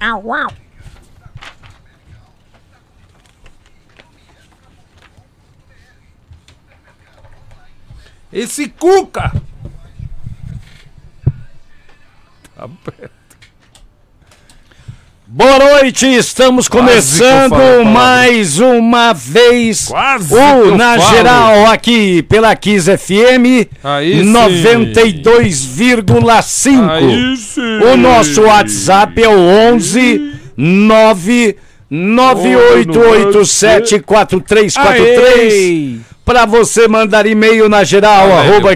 Au, au. Esse Cuca! Tá. Boa noite, estamos começando falo mais uma vez Quase o Na falo. Geral aqui pela Kiss FM Aí sim. 92,5. Aí sim. O nosso WhatsApp é o 11 9 98874343 para você mandar e-mail na geral Ah, arroba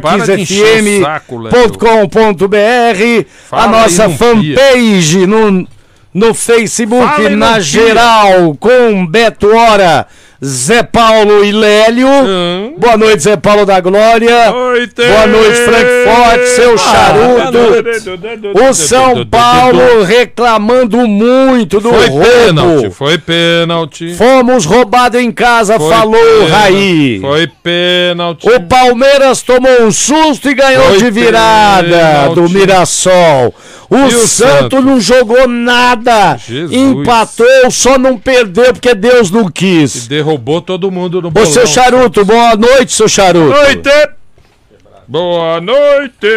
a nossa fanpage no, no Facebook Fala na geral com Beto Hora, Zé Paulo e Lélio. Hum. Boa noite, Zé Paulo da Glória. Noite. Boa noite, Frankfurt, seu charuto. O São Paulo reclamando muito do Foi roubo. pênalti, foi pênalti. Fomos roubados em casa, Foi falou pênalti, Raí. Foi pênalti. O Palmeiras tomou um susto e ganhou Foi de virada pênalti. do Mirassol. O, E Santos Santos? não jogou nada. Jesus. Empatou, só não perdeu porque Deus não quis. Derrubou todo mundo no Ô, bolão. seu charuto, boa noite, seu charuto. Noite. Boa noite.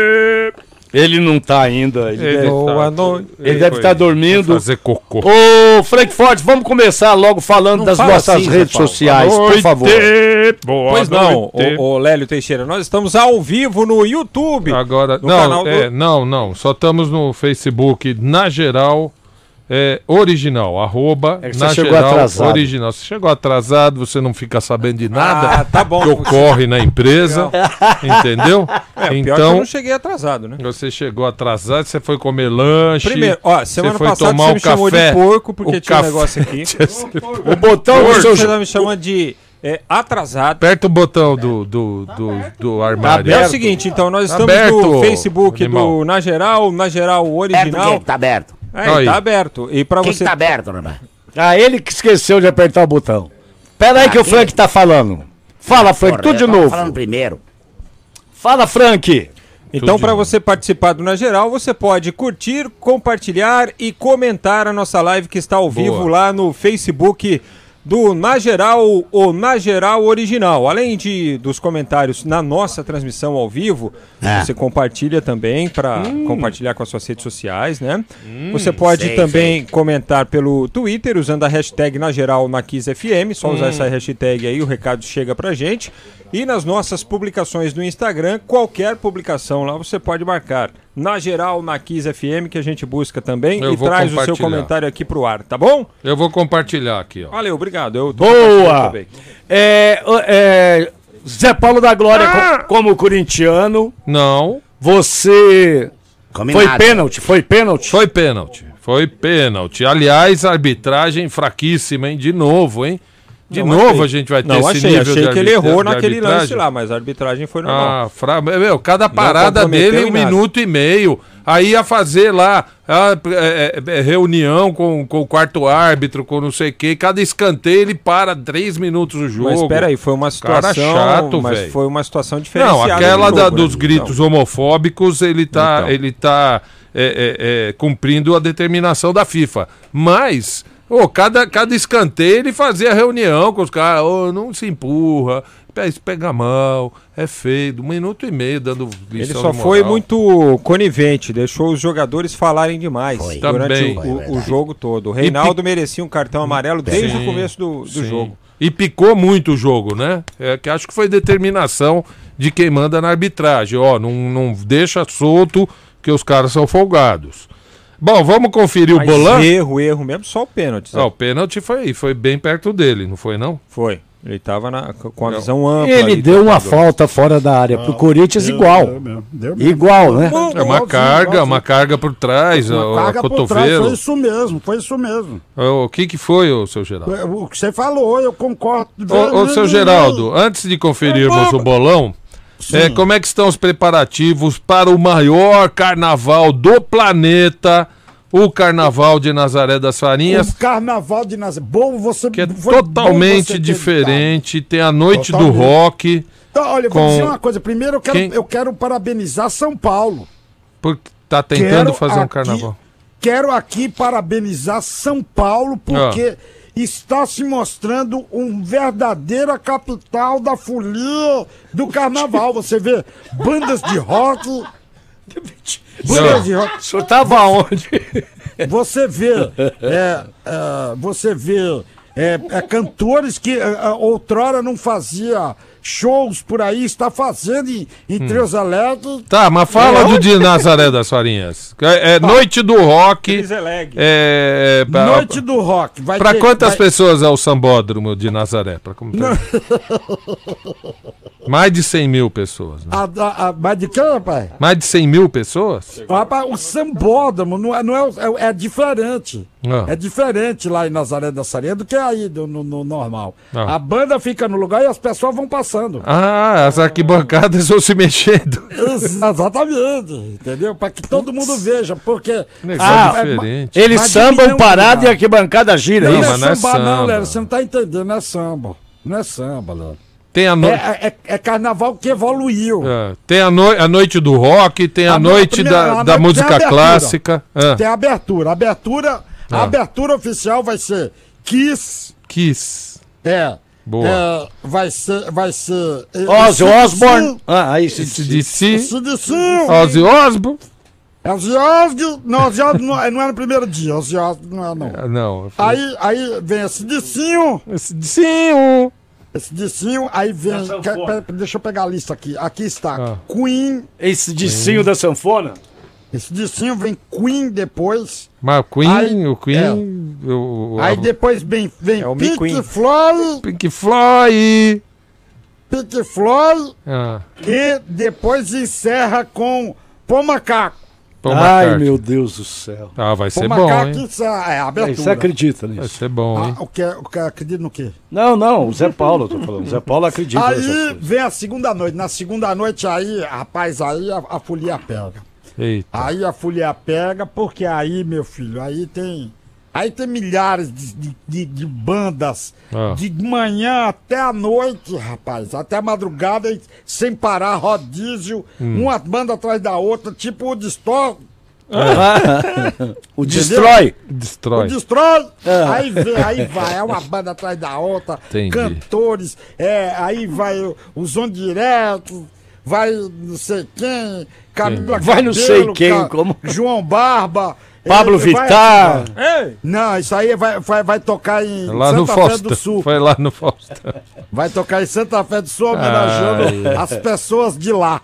Ele não tá ainda. Ele, Ele deve, tá- noite. ele deve foi estar dormindo. Fazer cocô. Ô, Frankfurt, vamos começar logo falando Não das nossas assim, redes Paulo. sociais, por Noite. favor. Boa Pois não, noite. ô, ô Lélio Teixeira, nós estamos ao vivo no YouTube. Agora, no não, canal do- é, não, não. Só estamos no Facebook, na geral, é, original. Arroba, É que você na chegou geral, atrasado. original. Você chegou atrasado, você não fica sabendo de nada Ah, tá bom. que ocorre na empresa. entendeu? É, pior que eu então, não cheguei atrasado, né? você chegou atrasado, você foi comer lanche. Primeiro, ó, semana você foi passada tomar você o me chamou café, de porco porque tinha café. um negócio aqui. O botão do seu você tá me chamando de é, atrasado. Aperta o botão do, do, do, do armário. É aberto. o seguinte, então, nós Tá estamos aberto, no Facebook animal. do Na Geral, Na Geral Aberto o Original. quê? Tá aberto. É, Aí. tá aberto. E que, você. que tá aberto, rapaz? Ah, ele que esqueceu de apertar o botão. Pera aí que o Frank tá falando. Fala, Frank, Porra, tudo de novo. falando primeiro. Fala, Frank. Então, para você participar do Na Geral, você pode curtir, compartilhar e comentar a nossa live que está ao vivo lá no Facebook do Na Geral ou Na Geral Original. Além de dos comentários na nossa transmissão ao vivo, É. você compartilha também para Hum. compartilhar com as suas redes sociais, né? você pode sei, também comentar pelo Twitter usando a hashtag Na Geral na Kiss FM, só Hum. usar essa hashtag aí, o recado chega pra gente. E nas nossas publicações no Instagram, qualquer publicação lá você pode marcar na geral na Kiss FM que a gente busca também Eu e traz o seu comentário aqui pro ar, tá bom? Eu vou compartilhar aqui, ó. Valeu, obrigado. Eu Boa. É, é, Zé Paulo da Glória, Ah! co- como corintiano, Não, você. Foi Combinado. pênalti? Foi pênalti? Foi pênalti. Foi pênalti. Aliás, arbitragem fraquíssima, hein? De novo, hein? De Não novo achei. a gente vai ter Não, esse achei, nível achei que ele errou naquele lance lá, mas a arbitragem foi normal. Ah, fra... Meu, cada parada dele é um minuto e meio. Aí ia fazer lá ah, é, é, é, reunião com, com o quarto árbitro, com não sei o quê. Cada escanteio ele para três minutos o jogo. mas espera aí, foi uma Cara situação, chato, mas velho. foi uma situação diferenciada. Não, aquela do da- né? dos gritos homofóbicos, ele tá, Então. ele tá é, cumprindo a determinação da FIFA. Mas, ô, cada, cada escanteio ele fazia reunião com os caras, ô, não se empurra, pega mal, é feio, um minuto e meio dando Ele só foi muito conivente, deixou os jogadores falarem demais Foi. durante Também. o, Foi o- jogo todo. O Reinaldo merecia um cartão amarelo desde Sim, o começo do, do sim. jogo. E picou muito o jogo, né? É, que acho que foi determinação de quem manda na arbitragem. Ó, não, não deixa solto que os caras são folgados. Bom, vamos conferir Mas o bolão? erro, erro mesmo, só o pênalti. Ah, o pênalti foi, foi bem perto dele, não foi não? Foi. Ele tava na- com a Não. visão ampla. Ele deu uma falta fora da área pro Corinthians Deu- igual. deu mesmo, deu mesmo. Igual, né? Bom, É uma óbvio, carga, óbvio. uma carga por trás, Uma ó, carga por trás, cotovelo. foi isso mesmo, foi isso mesmo. O que que foi, ô, seu Geraldo? O que você falou, eu concordo. Ô, ô, seu Geraldo, antes de conferirmos o bolão, é, como é que estão os preparativos para o maior carnaval do planeta, o Carnaval de Nazaré das Farinhas, O carnaval de Nazaré. Bom, você que é totalmente você diferente, tem a noite do Totalmente. rock, Então, olha, eu com- vou dizer uma coisa. Primeiro, eu quero, Quem- eu quero parabenizar São Paulo. porque tá tentando Quero fazer um aqui- carnaval. quero aqui parabenizar São Paulo, porque está se mostrando um verdadeira capital da folia do carnaval. Você vê bandas de rock. Bandas de rock. O senhor tava onde? Você vê, é, é, você vê é, é, cantores que é, é, outrora não fazia shows por aí, está fazendo em, em Hum. Trios Alegres. Tá, mas fala do de Nazaré das Farinhas. É, é Noite do Rock. Criseleg. É, pra, Noite do Rock. Vai pra ter- quantas vai- pessoas é o sambódromo de Nazaré? Pra como- Mais de 100 mil pessoas. Né? A, a, a, mas de quem, rapaz? Mais de 100 mil pessoas? Rapaz, o sambódromo não é, não é, é, é diferente. Ah. É diferente lá em Nazaré da Sarinha do que aí do- no, no normal. Ah. A banda fica no lugar e as pessoas vão passando. Ah, as arquibancadas vão se mexendo. Ex- Exatamente, entendeu? Para que todo mundo veja, porque. Negócio Ah, é- diferente. Eles sambam parado e a arquibancada gira, Não, é não isso? não é é samba, não. Léo. Você não tá entendendo, não é samba. Não é samba, Léo. Tem a, É, no... é, é- é carnaval que evoluiu. é, tem a, no... a noite do rock, tem a, A no- noite primeira- da, a da noite tem música abertura. clássica. Tem a abertura. A abertura, a abertura oficial vai ser Kiss. Kiss. É. Boa. É, vai ser. Vai ser. é, Ozzy CDC, Osbourne. Ah, aí. CDC. CDC. Ozzy Osbourne. É Ozzy Osbourne. Não, Ozzy Osbourne não, é- não é no primeiro dia. Ozzy Osbourne não é, não. Ah, Não. falei- Aí, aí vem esse dicinho. CDC. Esse dicinho, aí vem. quer- pera- deixa eu pegar a lista aqui. Aqui está Ah. Queen. Esse dicinho da sanfona? Esse dicinho vem Queen depois. Mas o Queen, Aí- o Queen, o, o- Aí depois vem, vem É o Pink McQueen. Floyd. Pink Floyd. Pink Floyd. Ah, E depois encerra com. Paul Ai, McCartney. meu Deus do céu. Ah, vai Paul ser bom, hein? encerra. É, a É, abertura. você acredita Vai nisso? ser bom, hein? Ah, o que, o que acredita no quê? Não, não, o Zé Paulo, eu tô falando. O Zé Paulo acredita Aí vem a segunda noite. Na segunda noite aí, rapaz, aí a, a folia pega. Eita. Aí a folia pega, porque aí, meu filho, aí tem. Aí tem milhares de, de, de- de bandas. Ah. De manhã até a noite, rapaz. Até a madrugada, sem parar, rodízio, Hum. uma banda atrás da outra, tipo o. O Destrói. O Destrói. Destrói. Aí vem, aí vai, é uma banda atrás da outra. Entendi. Cantores, é, aí vai o, o Zon Direto, vai não sei quem, Vai não sei quem, Ca- como? João Barba. Pablo ele vai- Vittar. Ei! Não, isso aí vai, vai, vai tocar em Lá no Santa Fé do. Sul. Foi lá no Faustão. Vai tocar em Santa Fé do Sul, homenageando Ai. as pessoas de lá.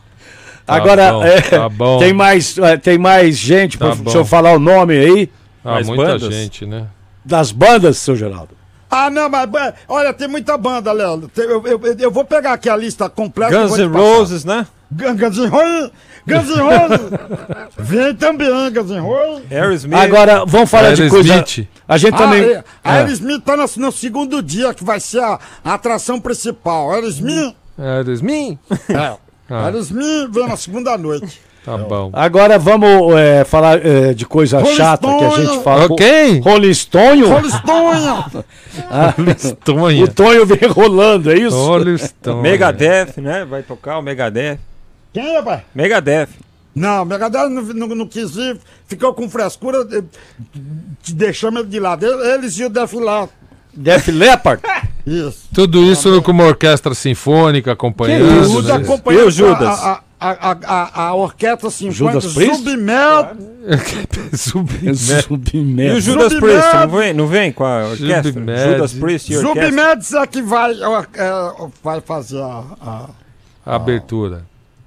Agora, bom, é, tá bom. tem mais, é, tem mais gente Tá para o senhor falar o nome aí Ah, Mais muita bandas? gente, né? das bandas, seu Geraldo. Ah, não, mas mas, olha, tem muita banda, Léo. Eu, eu, eu vou pegar aqui a lista completa. Guns N'. Roses, né? Gun- Guns N' Roses. Guns N' Roses. Vem também, Guns N' Roses. Aerosmith. Agora, vamos falar de coisa... Aerosmith. A gente Ah, também... é, a É. Aerosmith tá no, no segundo dia, que vai ser a, a atração principal. Aerosmith, Aerosmith. é. Aerosmith vem na segunda noite. Tá bom. Agora vamos é, falar é, de coisa Rolling chata que a gente fala. Ok. Rolling Stone. Tonha. O Tonho vem rolando, é isso? Rolling Stone. Megadeth, né? Vai tocar o Megadeth. Quem, rapaz? Megadeth. Não, Megadeth não, não, não quis ir, ficou com frescura, eh, te deixamos ele de lado. Eles e o Def Leppard. Def Leppard? Isso. Tudo isso com uma orquestra sinfônica acompanhando. isso, Tudo né? acompanhando E o Judas? A, a, a, a, a orquestra sinfônica Judas? Submel. Submete. Submerso. E o Judas Submed. Priest, não vem, não vem com a orquestra? Submed. Judas Priest e orquestra. Submedes é que vai, ó, é, vai fazer a, a, A abertura.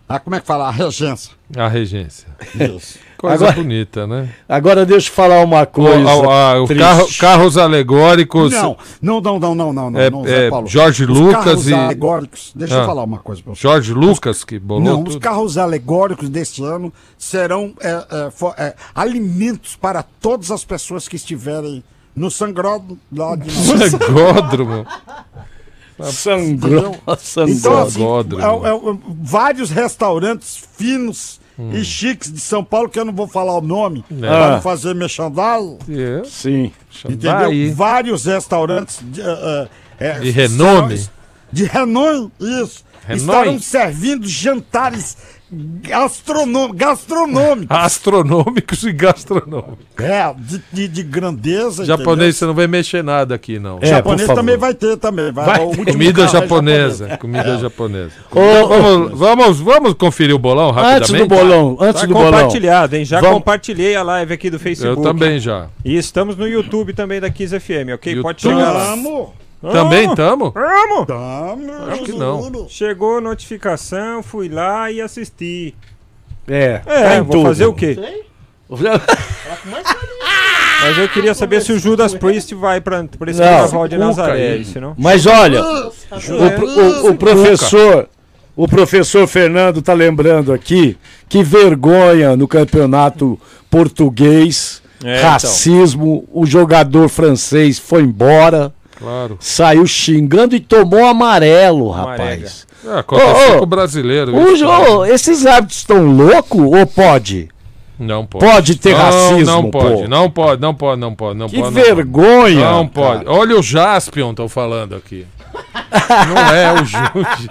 a- Como é que fala? A regência. A regência. Isso. Coisa Agora- bonita, né? Agora deixa eu falar uma O, coisa. a- a- o carro- carros alegóricos. Não, não, não, não, não, não, não, É, não, Zé é, Paulo. Jorge Os Lucas carros e- alegóricos. Deixa Ah. eu falar uma coisa pra você. Jorge Lucas que bolou Não, os tudo. carros alegóricos deste ano serão é, é, fo- é, alimentos para todas as pessoas que estiverem no Sangró lá de Sangódromo. Sangrou. Sangrou. Então, assim, Sangódromo. é- é- é- vários restaurantes finos e chiques de São Paulo, que eu não vou falar o nome, para Ah. não fazer merchandising, É. Sim. entendeu? Vários restaurantes de, é, é, De renome. De Hanoi, isso. Hanoi? Estarão servindo jantares gastronômicos. gastronômicos. Astronômicos e gastronômicos. É, de, de, de grandeza. Japonês, você não vai mexer nada aqui, não. É, japonês por favor. também vai ter também. Vai, Vai último Comida carro é japonesa. Comida japonesa. Ô, ô, Vamos, vamos, vamos conferir o bolão antes rapidamente? do bolão, antes Tá do bolão. compartilhado, hein? Já Vamos- compartilhei a live aqui do Eu Facebook. também já. E estamos no YouTube também da Kiss FM, ok? Pode YouTube. chegar lá. Vamos! Também estamos? Vamos! Vamos! Acho que não. Chegou a notificação, fui lá e assisti. É, É, tá vou tudo. fazer o quê? Mas eu queria saber se o Judas Priest vai pra, pra esse Não. carnaval de Nazaré, aí. isso não? Mas olha, o, pro- o- o professor, o professor Fernando tá lembrando aqui que vergonha no campeonato português, É, então. racismo, o jogador francês foi embora, Claro. saiu xingando e tomou amarelo, rapaz. É, aconteceu ô, com o brasileiro. O isso. jo- esses árbitros estão loucos ou pode? Não pode. Pode ter não, racismo, Não pode, pô. não pode, não pode, não pode, não Que pode. não vergonha! Não, pode. cara. Olha o Jaspion, estão falando aqui. não é o Jude.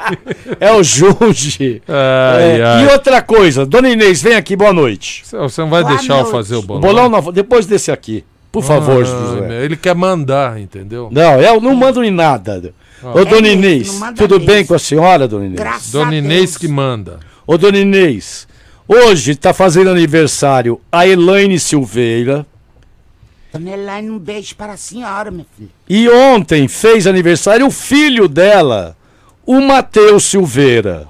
É o Junge. É. E outra coisa, Dona Inês, vem aqui, boa noite. Você- não vai Boa deixar eu noite. fazer o O bolão? bolão não, depois desse aqui. Por favor, Ah, José. Ele quer mandar, entendeu? Não, eu não mando em nada. Ô, Dona É Inês, tudo mesmo. bem com a senhora, Dona Inês? Graças Dona Inês que manda. Ô, Dona Inês, hoje tá fazendo aniversário a Elaine Silveira. Dona Elaine, um beijo para a senhora, meu filho. E ontem fez aniversário o filho dela, o Matheus Silveira.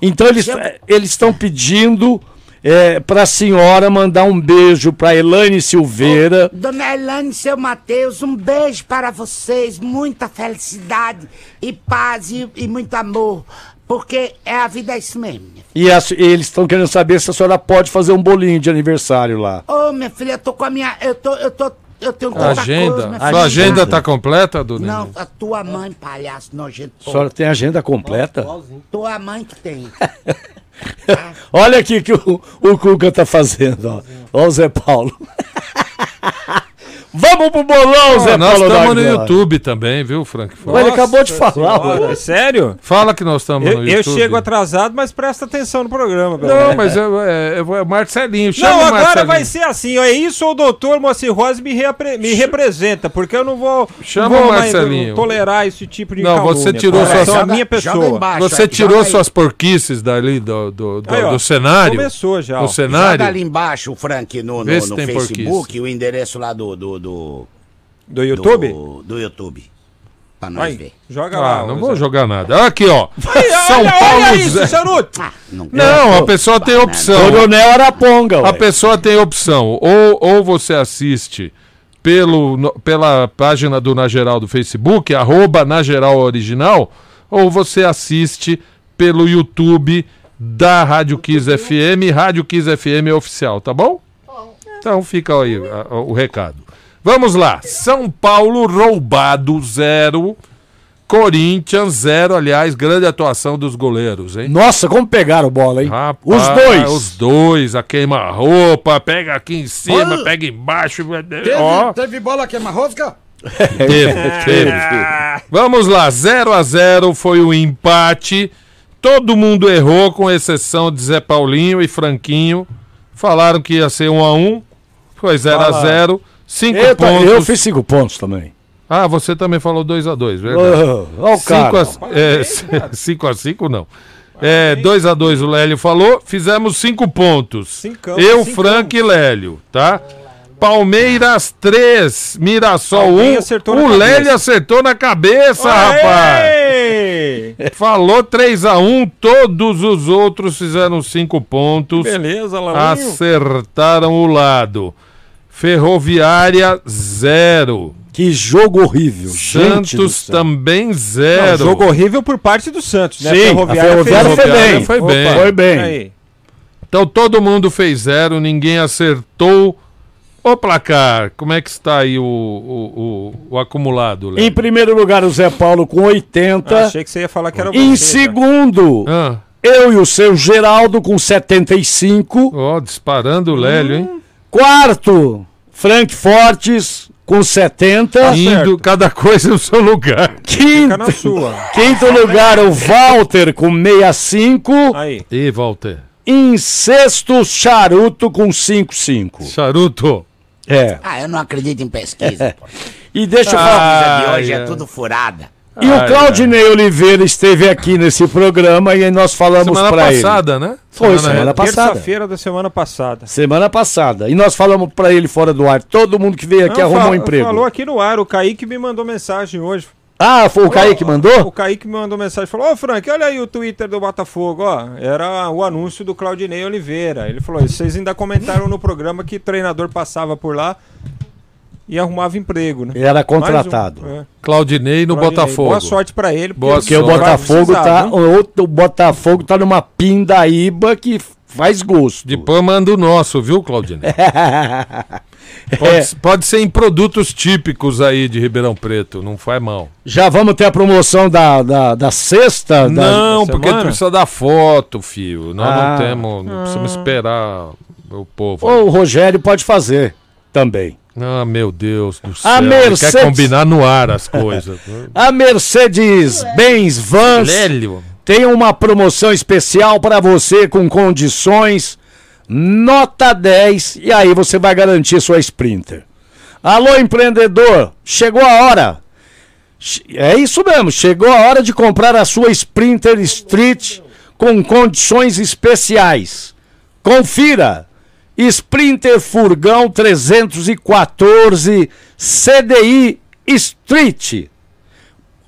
Então eles eles estão pedindo é, para a senhora mandar um beijo para Elaine Silveira. Dona Elaine e seu Matheus, um beijo para vocês. Muita felicidade e paz e, e muito amor. Porque é a vida é isso mesmo. E, as- e eles estão querendo saber se a senhora pode fazer um bolinho de aniversário lá. Ô, minha filha, eu tô com a minha. Eu tô. Eu tô. Eu tenho tanta agenda. coisa, agenda tá completa, Dona Não, a tua mãe, palhaço nojento. A senhora tem agenda completa? Tua mãe que tem. Olha aqui que o, o Cuca tá fazendo, ó. Ó o Zé Paulo. Vamos pro bolão, Zé Ó, nós Paulo. estamos no YouTube também, viu, Frank? Mas ele acabou de falar, Senhora, é sério? Fala que nós estamos no Eu, eu YouTube. chego atrasado, mas presta atenção no programa. Não, mas eu, é, eu é Marcelinho. Chama Não, agora Marcelinho. vai ser assim. É isso ou o doutor Moacir Rosa me, reapre- me representa, porque eu não vou, Chama não vou o mais Marcelinho. tolerar esse tipo de Não, calúnia, você tirou suas- Joga- minha joga pessoa. embaixo. Você aí, tirou joga aí. suas porquices dali do, do, do, Aí, ó, do cenário? Começou já. ó. No Joga cenário? ali embaixo, Frank, no, no, no Facebook, porquice. o endereço lá do. Do, do, Do YouTube? do, do YouTube. Pra nós Vai, ver. joga lá. Ah, não ô, vou Zé. jogar nada. Aqui, ó. Olha, São olha, Paulo. olha isso, charuto. Ah, não, Não, a pessoa tem opção. Coronel Araponga, A ué. pessoa tem opção. Ou, ou você assiste pelo, no- pela página do Na Geral do Facebook, arroba Na Geral Original, ou você assiste pelo YouTube da Rádio Kiss FM, Rádio Kiss FM Oficial, tá bom? Então fica aí a- a- o recado. Vamos lá. São Paulo roubado zero. Corinthians zero, aliás, grande atuação dos goleiros, hein? Nossa, como pegaram bola, hein? Rapaz, Os dois. Os dois, a queima-roupa, pega aqui em cima, Olha. pega embaixo. Teve, Ó, teve bola queima-rosca? teve, teve. Vamos lá, 0 a 0 foi o empate. Todo mundo errou, com exceção de Zé Paulinho e Franquinho. Falaram que ia ser 1 a 1 Foi 0 a 0 Cinco Eita, pontos. eu fiz cinco pontos também. Ah, você também falou 2 a 2 verdade. Olha o 5 cara. a 5 a 5 não. É, 2 a 2 o Lélio falou, fizemos 5 pontos. Cincão, Eu, cincão. Frank e Lélio, tá? Palmeiras 3, Mirassol Alguém 1. acertou na o cabeça. Lélio acertou na cabeça, rapaz. Aê! Falou 3 a 1, todos os outros fizeram 5 pontos. Beleza, Laurinho. Acertaram o lado. Ferroviária 0. Que jogo horrível. Santos também Não, zero. jogo horrível por parte do Santos, né? Sim, a Ferroviária fez foi bem. Foi bem. Opa, Foi bem. Aí. Então todo mundo fez zero, ninguém acertou o placar. Como é que está aí o, o, o, o acumulado, Léo? Em primeiro lugar, o Zé Paulo com 80. Ah, achei que você ia falar que era Em você, segundo, Ah, eu e o seu Geraldo com 75. ó, disparando o Lélio, hein? Quarto, Frank Fortes com 70. Indo cada coisa no seu lugar. Fica na Quinto, sua. quinto lugar, o Walter com 65. Aí. E Walter? Em sexto, Charuto com 55. Charuto. É. Ah, eu não acredito em pesquisa. E deixa eu A falar. pesquisa de Ah, hoje é é. tudo furada. E Ai, o Claudinei Oliveira esteve aqui nesse programa e aí nós falamos Semana pra ele. passada, né? Foi, semana passada. Terça-feira da semana passada. Semana passada. E nós falamos pra ele fora do ar. Todo mundo que veio aqui Não, arrumou um emprego. Falou aqui no ar, o Kaique me mandou mensagem hoje. Ah, foi o Kaique Ô, mandou? O Kaique me mandou mensagem, falou, ô Frank, olha aí o Twitter do Botafogo, ó. Era o anúncio do Claudinei Oliveira. Ele falou, vocês ainda comentaram no programa que treinador passava por lá e arrumava emprego, né? Era contratado. um, é. Claudinei no Claudinei. Botafogo. Boa sorte pra ele. Boa Porque sorte. o Botafogo tá, o, o Botafogo tá numa pindaíba que faz gosto. Depois manda o nosso, viu, Claudinei? Pode, É, pode ser em produtos típicos aí de Ribeirão Preto, não faz mal. já vamos ter a promoção da, da, da sexta? não, da porque semana? precisa da foto, fio. Nós Ah. não temos, não precisamos esperar o povo. Ou o Rogério pode fazer também. Ah, meu Deus do céu. A Mercedes- Quer combinar no ar as coisas. A Mercedes-Benz Vans Lélio. tem uma promoção especial para você com condições nota 10 e aí você vai garantir sua Sprinter. Alô empreendedor, chegou a hora. É isso mesmo, chegou a hora de comprar a sua Sprinter Street com condições especiais. Confira. Sprinter Furgão 314 CDI Street.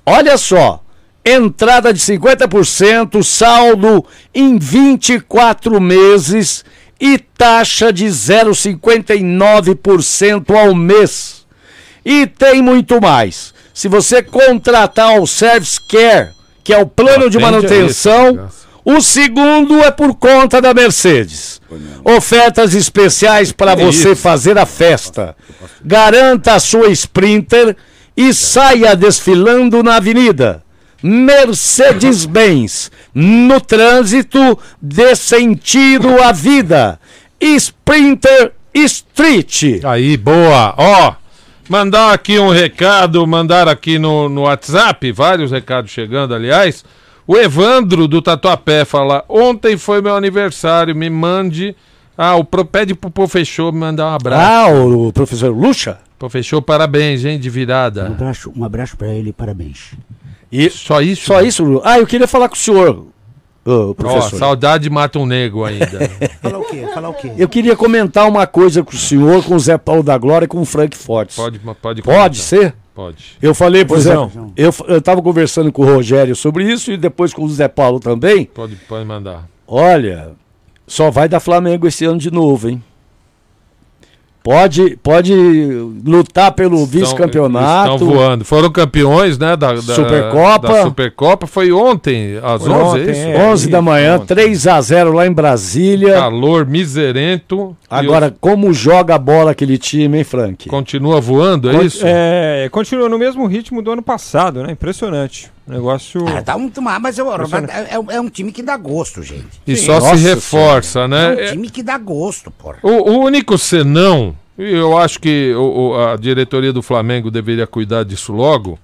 Olha só, entrada de 50%, saldo em 24 meses e taxa de 0,59% ao mês. E tem muito mais. Se você contratar o Service Care, que é o plano de Atende a manutenção. O segundo é por conta da Mercedes. Ofertas especiais para você isso? fazer a festa. Garanta a sua Sprinter e saia desfilando na avenida. Mercedes-Benz. No trânsito, dê sentido à vida. Sprinter Street. Aí, boa. Ó, mandar aqui um recado, mandar aqui no, no WhatsApp, vários recados chegando, aliás. O Evandro do Tatuapé fala: Ontem foi meu aniversário, me mande. Ah, o Pro, pede pro Profechou me mandar um abraço. Ah, o professor Lucha? Profechou, parabéns, hein, de virada. abraço, um abraço pra ele, parabéns. E Só isso? só isso, Lu? Ah, eu queria falar com o senhor, ô, Ó, professor. saudade mata um nego ainda. Fala o quê? Fala o quê? Eu queria comentar uma coisa com o senhor, com o Zé Paulo da Glória e com o Frank Fortes. pode, pode. Pode ser? Pode. Eu falei Zé. Pois Eu, eu tava conversando com o Rogério sobre isso e depois com o Zé Paulo também. Pode, pode mandar. Olha, só vai dar Flamengo esse ano de novo, hein? Pode, pode lutar pelo vice-campeonato. Estão voando. Foram campeões, né? Da, da Supercopa. Da Supercopa. Foi ontem, às Foi 11, ontem, é isso? é. 11 da manhã, Ontem. 3 a 0 lá em Brasília. Calor miserento. Agora, como joga a bola aquele time, hein, Frank? Continua voando, é Con- isso? É, continua no mesmo ritmo do ano passado, né? Impressionante. Negócio. Ah, tá muito mal, mas eu, é, é- é um time que dá gosto, gente. E Sim. só Nossa se reforça, É né? um É- time que dá gosto, porra. O, o único senão, e eu acho que o- o- a diretoria do Flamengo deveria cuidar disso logo,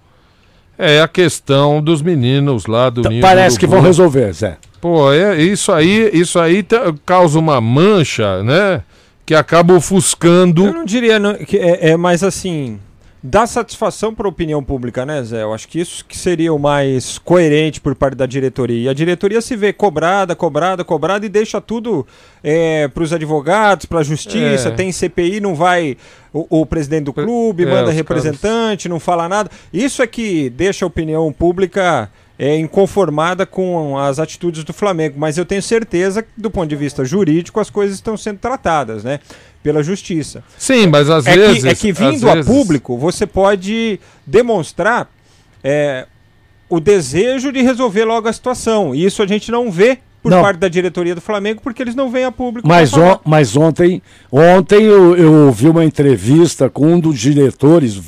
é a questão dos meninos lá do Ninho do Tá, Parece que vão resolver, Zé. Pô, é, isso aí, isso aí tá- causa uma mancha, né? Que acaba Eu ofuscando. não diria não, que é, é mais assim. Dá satisfação para a opinião pública, né, Zé? Eu acho que isso que seria o mais coerente por parte da diretoria. E a diretoria se vê cobrada, cobrada, cobrada e deixa tudo para os advogados, para a justiça. É. Tem CPI, não vai o, o presidente do clube, É, manda representante, não fala nada. Isso é que deixa a opinião pública é, inconformada com as atitudes do Flamengo. Mas eu tenho certeza que, do ponto de vista jurídico, as coisas estão sendo tratadas, né? Pela justiça. Sim, mas às É vezes. que, é que vindo a vezes- público, você pode demonstrar é, o desejo de resolver logo a situação. E isso a gente não vê por Não. parte da diretoria do Flamengo, porque eles não vêm a público. Mas, on- mas ontem, ontem eu, eu ouvi uma entrevista com um dos diretores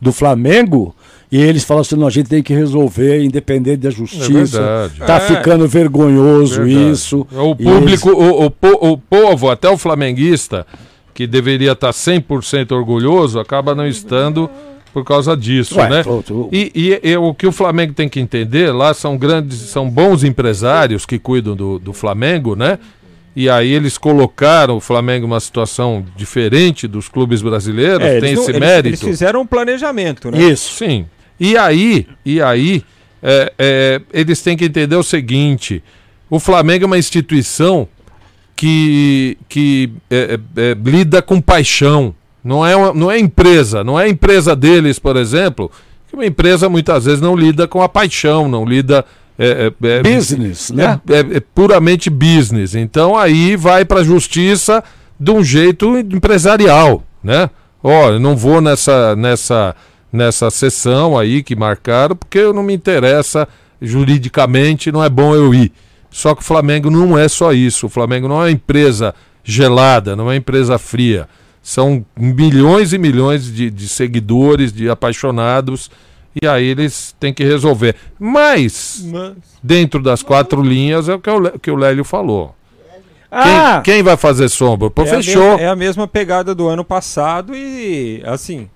do Flamengo e eles falaram assim: não, a gente tem que resolver, independente da justiça. verdade. tá É. ficando vergonhoso Verdade. isso. O público, o, o, po- o povo, até o flamenguista, que deveria estar 100% orgulhoso, acaba não estando por causa disso, Ué, né? tô- E, e- e o que o Flamengo tem que entender, lá são grandes, são bons empresários que cuidam do, do Flamengo, né? E aí eles colocaram o Flamengo numa situação diferente dos clubes brasileiros, É, tem eles, não- esse eles- mérito. eles fizeram um planejamento, né? Isso. Sim. E aí, e aí, é, é, eles têm que entender o seguinte: o Flamengo é uma instituição que, que é, é, é, lida com paixão. Não é, uma- não é empresa, não é empresa deles, por exemplo, que uma empresa muitas vezes não lida com a paixão, não lida. é, é, é- Business, né? é, é- é puramente business. Então aí vai para a justiça de um jeito empresarial, né? Ó, eu não vou nessa nessa nessa sessão aí que marcaram porque eu não me interessa juridicamente, não é bom eu ir. Só que o Flamengo não é só isso. O Flamengo não é uma empresa gelada, não é uma empresa fria. São milhões e milhões de, de seguidores, de apaixonados, e aí eles têm que resolver. Mas dentro das quatro linhas é o que o, Lé- que o Lélio falou. Ah, Quem, quem vai fazer sombra? Pô, É a fechou. mesma- é a mesma pegada do ano passado e, assim,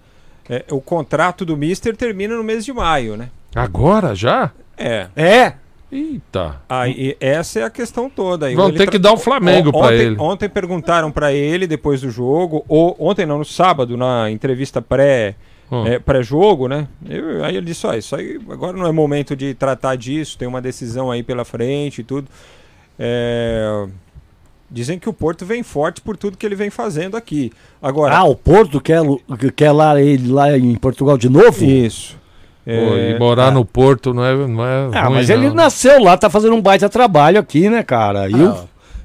é, o contrato do Mister termina no mês de maio, né? Agora já? É. é. Eita. Aí, essa é a questão toda. Vão ter que dar o Flamengo ontem, ele. Ontem perguntaram pra ele depois do jogo, ou ontem não, no sábado, na entrevista pré. Hum. é, pré-jogo, né? Eu- aí ele disse: ó, isso aí agora não é momento de tratar disso, tem uma decisão aí pela frente e tudo. É, dizem que o Porto vem forte por tudo que ele vem fazendo aqui. Agora, Ah, o Porto quer, quer lá ele lá em Portugal de novo? isso. Pô, É, e morar no Porto não é, não é Ah, ruim, mas não. ele nasceu lá, tá fazendo um baita trabalho aqui, né, cara? E, o,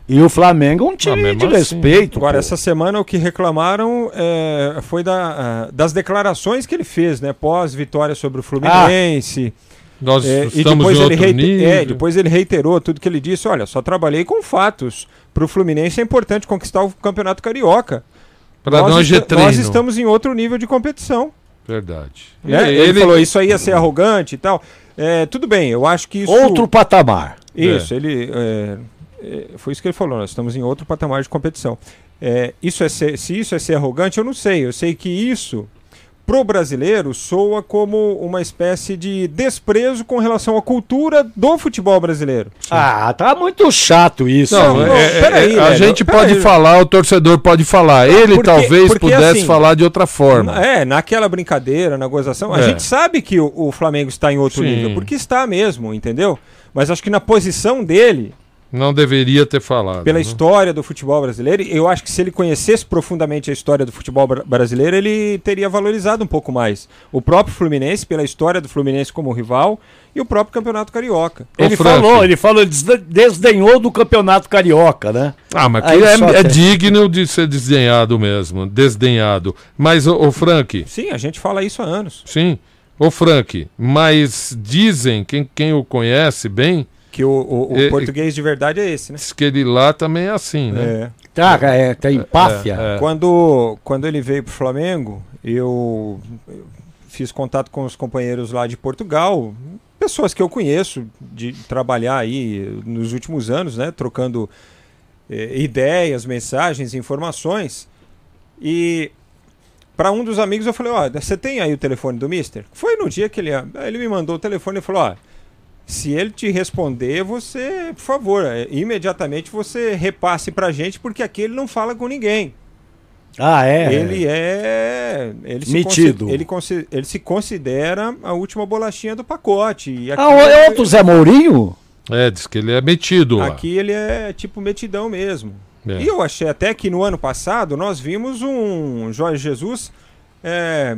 e o Flamengo é um time mesmo de assim. respeito. Agora, pô. essa semana o que reclamaram é, foi da, ah, das declarações que ele fez, né? Pós-vitória sobre o Fluminense. Nós É, e estamos depois em ele, outro reite- nível. é, depois ele reiterou tudo que ele disse. Olha, só trabalhei com fatos. Para o Fluminense é importante conquistar o Campeonato Carioca. Pra nós, treino. nós estamos em outro nível de competição. Verdade. né? E Ele, falou isso aí ia ser arrogante e tal. É, tudo bem, eu acho que isso. Outro patamar. Isso, ele. é, é, foi isso que ele falou, nós estamos em outro patamar de competição. É, isso é ser- se isso é ser arrogante, eu não sei. Eu sei que isso, pro brasileiro, soa como uma espécie de desprezo com relação à cultura do futebol brasileiro. Ah, tá muito chato isso. Não, Não, é- é- peraí, a velho, gente pode falar, o torcedor pode falar. Ele porque- talvez porque, pudesse assim, falar de outra forma. É, naquela brincadeira, na gozação, a É. gente sabe que o, o Flamengo está em outro Sim. nível, porque está mesmo, entendeu? Mas acho que na posição dele, Não deveria ter falado. pela né? história do futebol brasileiro, eu acho que se ele conhecesse profundamente a história do futebol bra- brasileiro, ele teria valorizado um pouco mais. O próprio Fluminense, pela história do Fluminense como rival, e o próprio Campeonato Carioca. Ô, Ele Frank. falou, ele falou, ele desde- desdenhou do campeonato carioca, né? Ah, mas Aí é, é digno de ser desdenhado mesmo, desdenhado. Mas, ô, ô, Frank, Sim, a gente fala isso há anos. sim, ô Frank, mas dizem, quem, quem o conhece bem, Que o, o- o E- português de verdade é esse, né? diz que ele lá também é assim, né? É. Tá, é, tem empáfia. É. Quando, quando ele veio para o Flamengo, eu eu fiz contato com os companheiros lá de Portugal, pessoas que eu conheço de trabalhar aí nos últimos anos, né, trocando eh, ideias, mensagens, informações. E para um dos amigos eu falei: Ó, você tem aí o telefone do Mister? Foi no dia que ele, ele me mandou o telefone e falou: Ó. Se ele te responder, você, por favor, eh, imediatamente você repasse pra gente, porque aqui ele não fala com ninguém. Ah, é? Ele é. Ele se, Metido. consi- ele, ele se considera a última bolachinha do pacote. E aqui, Ah, é outro Zé Mourinho? É, diz que ele é metido lá. aqui ele é tipo metidão mesmo. É. E eu achei até que no ano passado nós vimos um Jorge Jesus. É,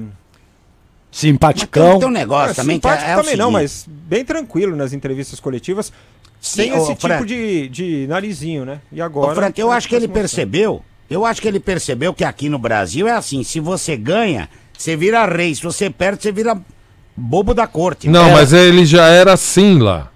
Mas tem, Simpaticão. tem um negócio é, também que é, simpático é o também não, mas bem tranquilo nas entrevistas coletivas. Sim, sem ô, esse tipo Frank. de, de narizinho, né? E Ô, agora. Frank, eu acho que ele tá mostrando. percebeu. Eu acho que ele percebeu que aqui no Brasil é assim: se você ganha, você vira rei. Se você perde, você vira bobo da corte. Não, É. mas ele já era assim lá.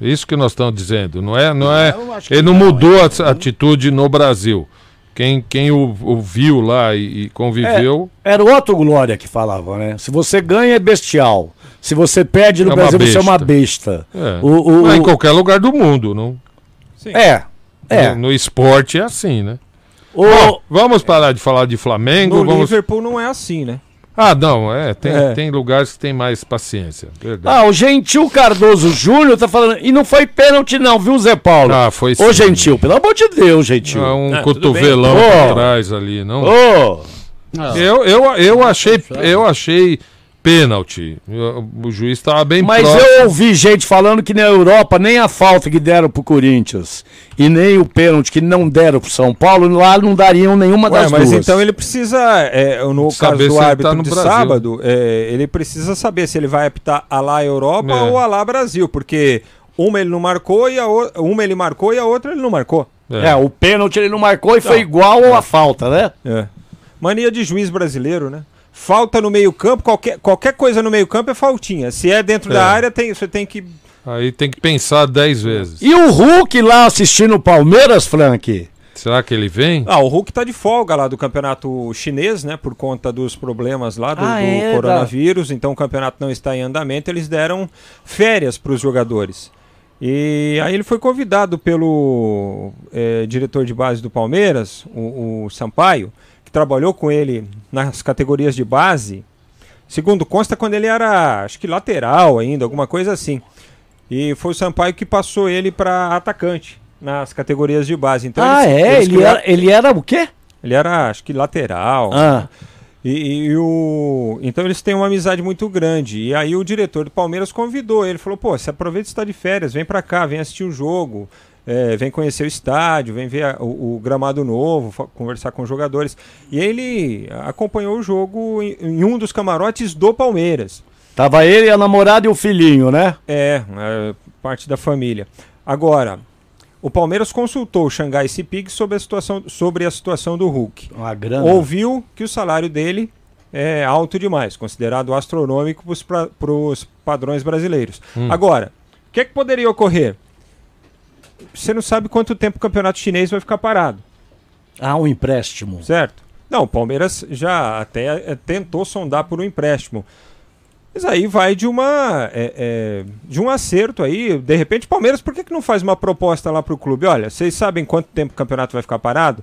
Isso que nós estamos dizendo. Não é, não é. Ele não não, mudou hein? a atitude no Brasil. Quem, quem o, o viu lá e, e conviveu. Era o outro Glória que falava, né? Se você ganha é bestial. Se você perde no É Brasil, você é uma besta. É. O, o- em o- qualquer lugar do mundo. Não, Sim. É, é. No, no esporte é assim, né? Ô, Bom, vamos parar de falar de Flamengo. No vamos... Liverpool não é assim, né? Ah, não, é tem, É. tem lugares que tem mais paciência. Verdade. ah, o Gentil Cardoso Júnior tá falando. E não foi pênalti, não, viu, Zé Paulo? Ah, foi Ô, sim. Gentil, pelo amor de Deus, Gentil. Ah, um Ah, cotovelão bem. por Ô. trás ali, não. Ô, Eu, eu, eu achei, eu achei pênalti. O, juiz estava bem Mas próximo. eu ouvi gente falando que na Europa nem a falta que deram pro Corinthians e nem o pênalti que não deram pro São Paulo, lá não dariam nenhuma Ué, das mas duas. então ele precisa, é, no Saber caso do ele árbitro tá no de Brasil. sábado, é, ele precisa saber se ele vai apitar a lá Europa É. ou a lá Brasil, porque uma ele não marcou e a o... uma ele marcou e a outra ele não marcou. É, o pênalti ele não marcou e foi igual à falta, né? É. Mania de juiz brasileiro, né? Falta no meio-campo, qualquer, qualquer coisa no meio-campo é faltinha. Se é dentro É. da área, tem, você tem que. Aí tem que pensar dez vezes. E o Hulk lá assistindo o Palmeiras, Frank? Será que ele vem? Ah, o Hulk tá de folga lá do campeonato chinês, né? Por conta dos problemas lá do, Ah, do é, coronavírus. Então o campeonato não está em andamento. Eles deram férias para os jogadores. E aí ele foi convidado pelo eh, diretor de base do Palmeiras, o, o Sampaio, trabalhou com ele nas categorias de base. Segundo consta, quando ele era, acho que lateral ainda, alguma coisa assim. E foi o Sampaio que passou ele para atacante nas categorias de base. Então ah, eles- é? eles Ele criaram- era, ele era o quê? ele era, acho que lateral. Ah, E, e- o... Então eles têm uma amizade muito grande. E aí o diretor do Palmeiras convidou ele. Falou, pô, se aproveita que está de férias, vem pra cá, vem assistir o jogo. É, vem conhecer o estádio, vem ver a- o, o gramado novo, conversar com os jogadores. E ele acompanhou o jogo em, em um dos camarotes do Palmeiras. tava ele, a namorada e o filhinho, né? É, é, parte da família. Agora, o Palmeiras consultou o Xangai Cipig sobre a situação, sobre a situação do Hulk. Uma grana. ouviu que o salário dele é alto demais, considerado astronômico para os padrões brasileiros. Agora, o que, é que poderia ocorrer? Você não sabe quanto tempo o campeonato chinês vai ficar parado, Ah, um empréstimo. certo? Não, o Palmeiras já até é, tentou sondar por um empréstimo. Mas aí vai de uma é, é, de um acerto aí. De repente, o Palmeiras, por que, que não faz uma proposta lá pro clube? Olha, vocês sabem quanto tempo o campeonato vai ficar parado?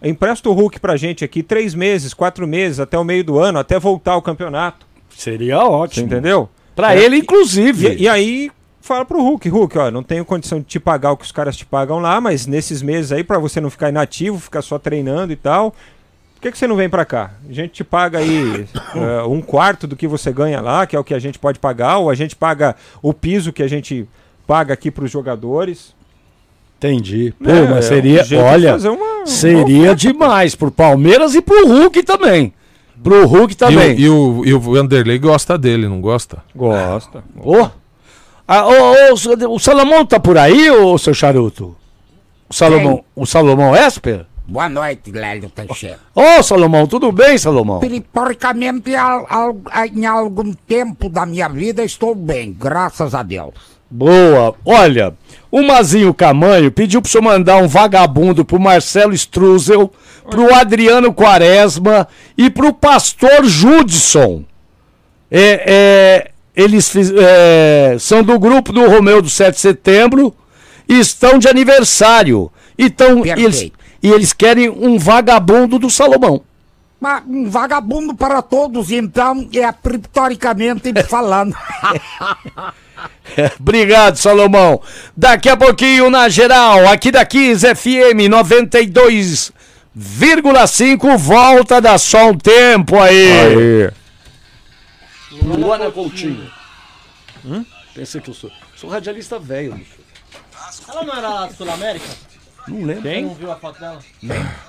Empresta o Hulk pra gente aqui três meses, quatro meses, até o meio do ano, até voltar o campeonato. Seria Você ótimo. entendeu? Pra É, ele, inclusive. E, e aí fala pro Hulk, Hulk, ó, não tenho condição de te pagar o que os caras te pagam lá, mas nesses meses aí, pra você não ficar inativo, ficar só treinando e tal, por que, que você não vem pra cá? A gente te paga aí eh, um quarto do que você ganha lá, que é o que a gente pode pagar, ou a gente paga o piso que a gente paga aqui pros jogadores. Entendi. Pô, É, mas é seria, um jeito de olha, uma- seria demais pro Palmeiras e pro Hulk também. Pro Hulk E, também. o, e, o, e o Vanderlei gosta dele, não gosta? Gosta. Ô, ah, ô, ô, o Salomão tá por aí, ô seu charuto? O Salomão, o Salomão Esper? Boa noite, Lélio Teixeira. Ô, Salomão, tudo bem, Salomão? Periporicamente, al- al- em algum tempo da minha vida, estou bem, graças a Deus. Boa. Olha, o Mazinho Camanho pediu pro senhor mandar um vagabundo pro Marcelo Struzel, pro Adriano Quaresma e pro pastor Judson. É, é, eles fiz- é, são do grupo do Romeu do 7 de setembro e estão de aniversário. Então, eles, e eles querem um vagabundo do Salomão. Mas um vagabundo para todos, então, é pictoricamente falando. Obrigado, Salomão. Daqui a pouquinho na geral, aqui da Kiss FM 92,5, volta da só um tempo aí. Luana Coutinho. Hum? Pensei que eu sou. Sou radialista velho. Ela não era lá do Sul América? Não lembro. Você não viu a foto dela?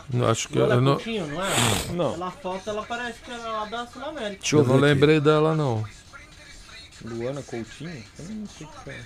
Não, Acho que Ela eu é não, Coutinho, não é? Não. Pela foto ela parece que era lá da Sul América. Deixa eu eu não aqui. lembrei dela, não. Luana Coutinho? Eu não sei o que é.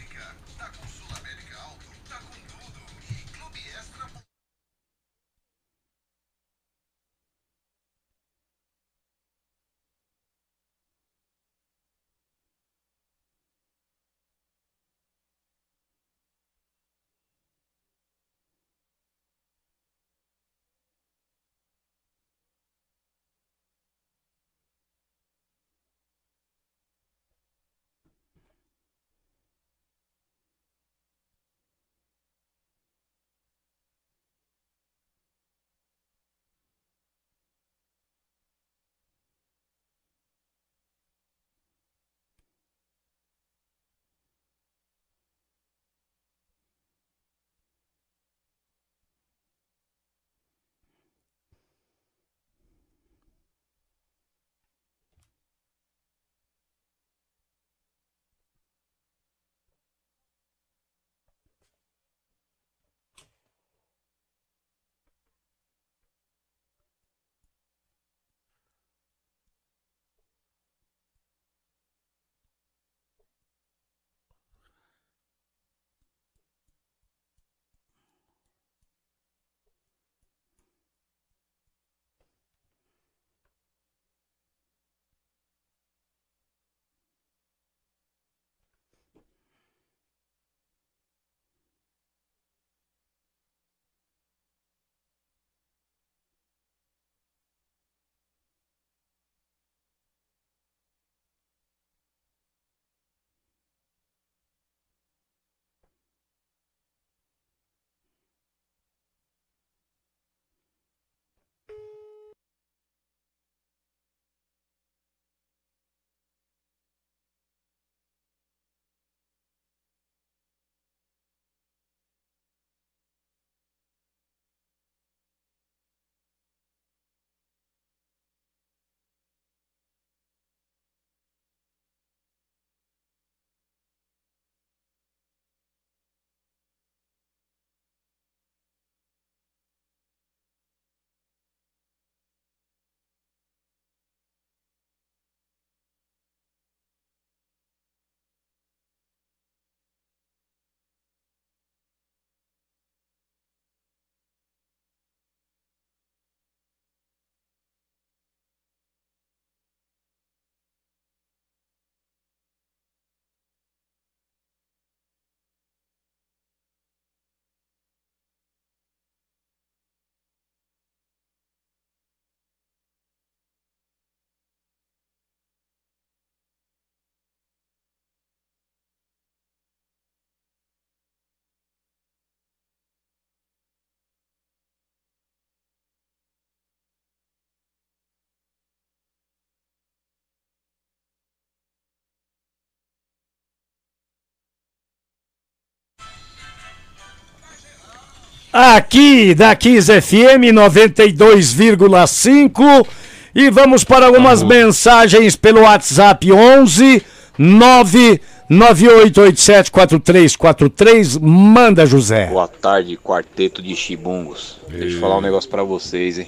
Aqui da 15 FM 92,5 e vamos para algumas mensagens pelo WhatsApp 11 998874343. Manda, José. Boa tarde, quarteto de chibungos. Deixa eu falar um negócio pra vocês, hein?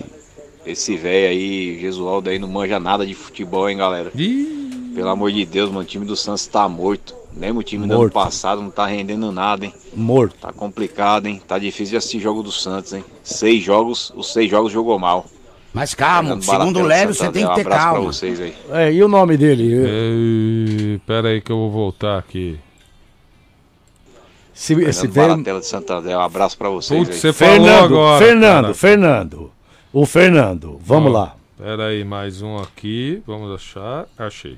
Esse velho aí, Jesualdo aí, não manja nada de futebol, hein, galera? Pelo amor de Deus, mano, o time do Santos tá morto. Mesmo o time do ano Morto. passado não tá rendendo nada, hein? Morto. Tá complicado, hein? Tá difícil de assistir jogo do Santos, hein? Seis jogos, os seis jogos jogou mal. Mas calma, segundo Lélio, você tem que ter um abraço pra calma. vocês aí. É, e o nome dele? Ei, Pera aí que eu vou voltar aqui. Se, esse Fernando velho- Baratella de Santander, um abraço pra vocês Putz, aí. você falou Fernando, agora. Fernando, cara. Fernando. O Fernando. Vamos Ó, lá. Pera aí, mais um aqui. Vamos achar. Achei.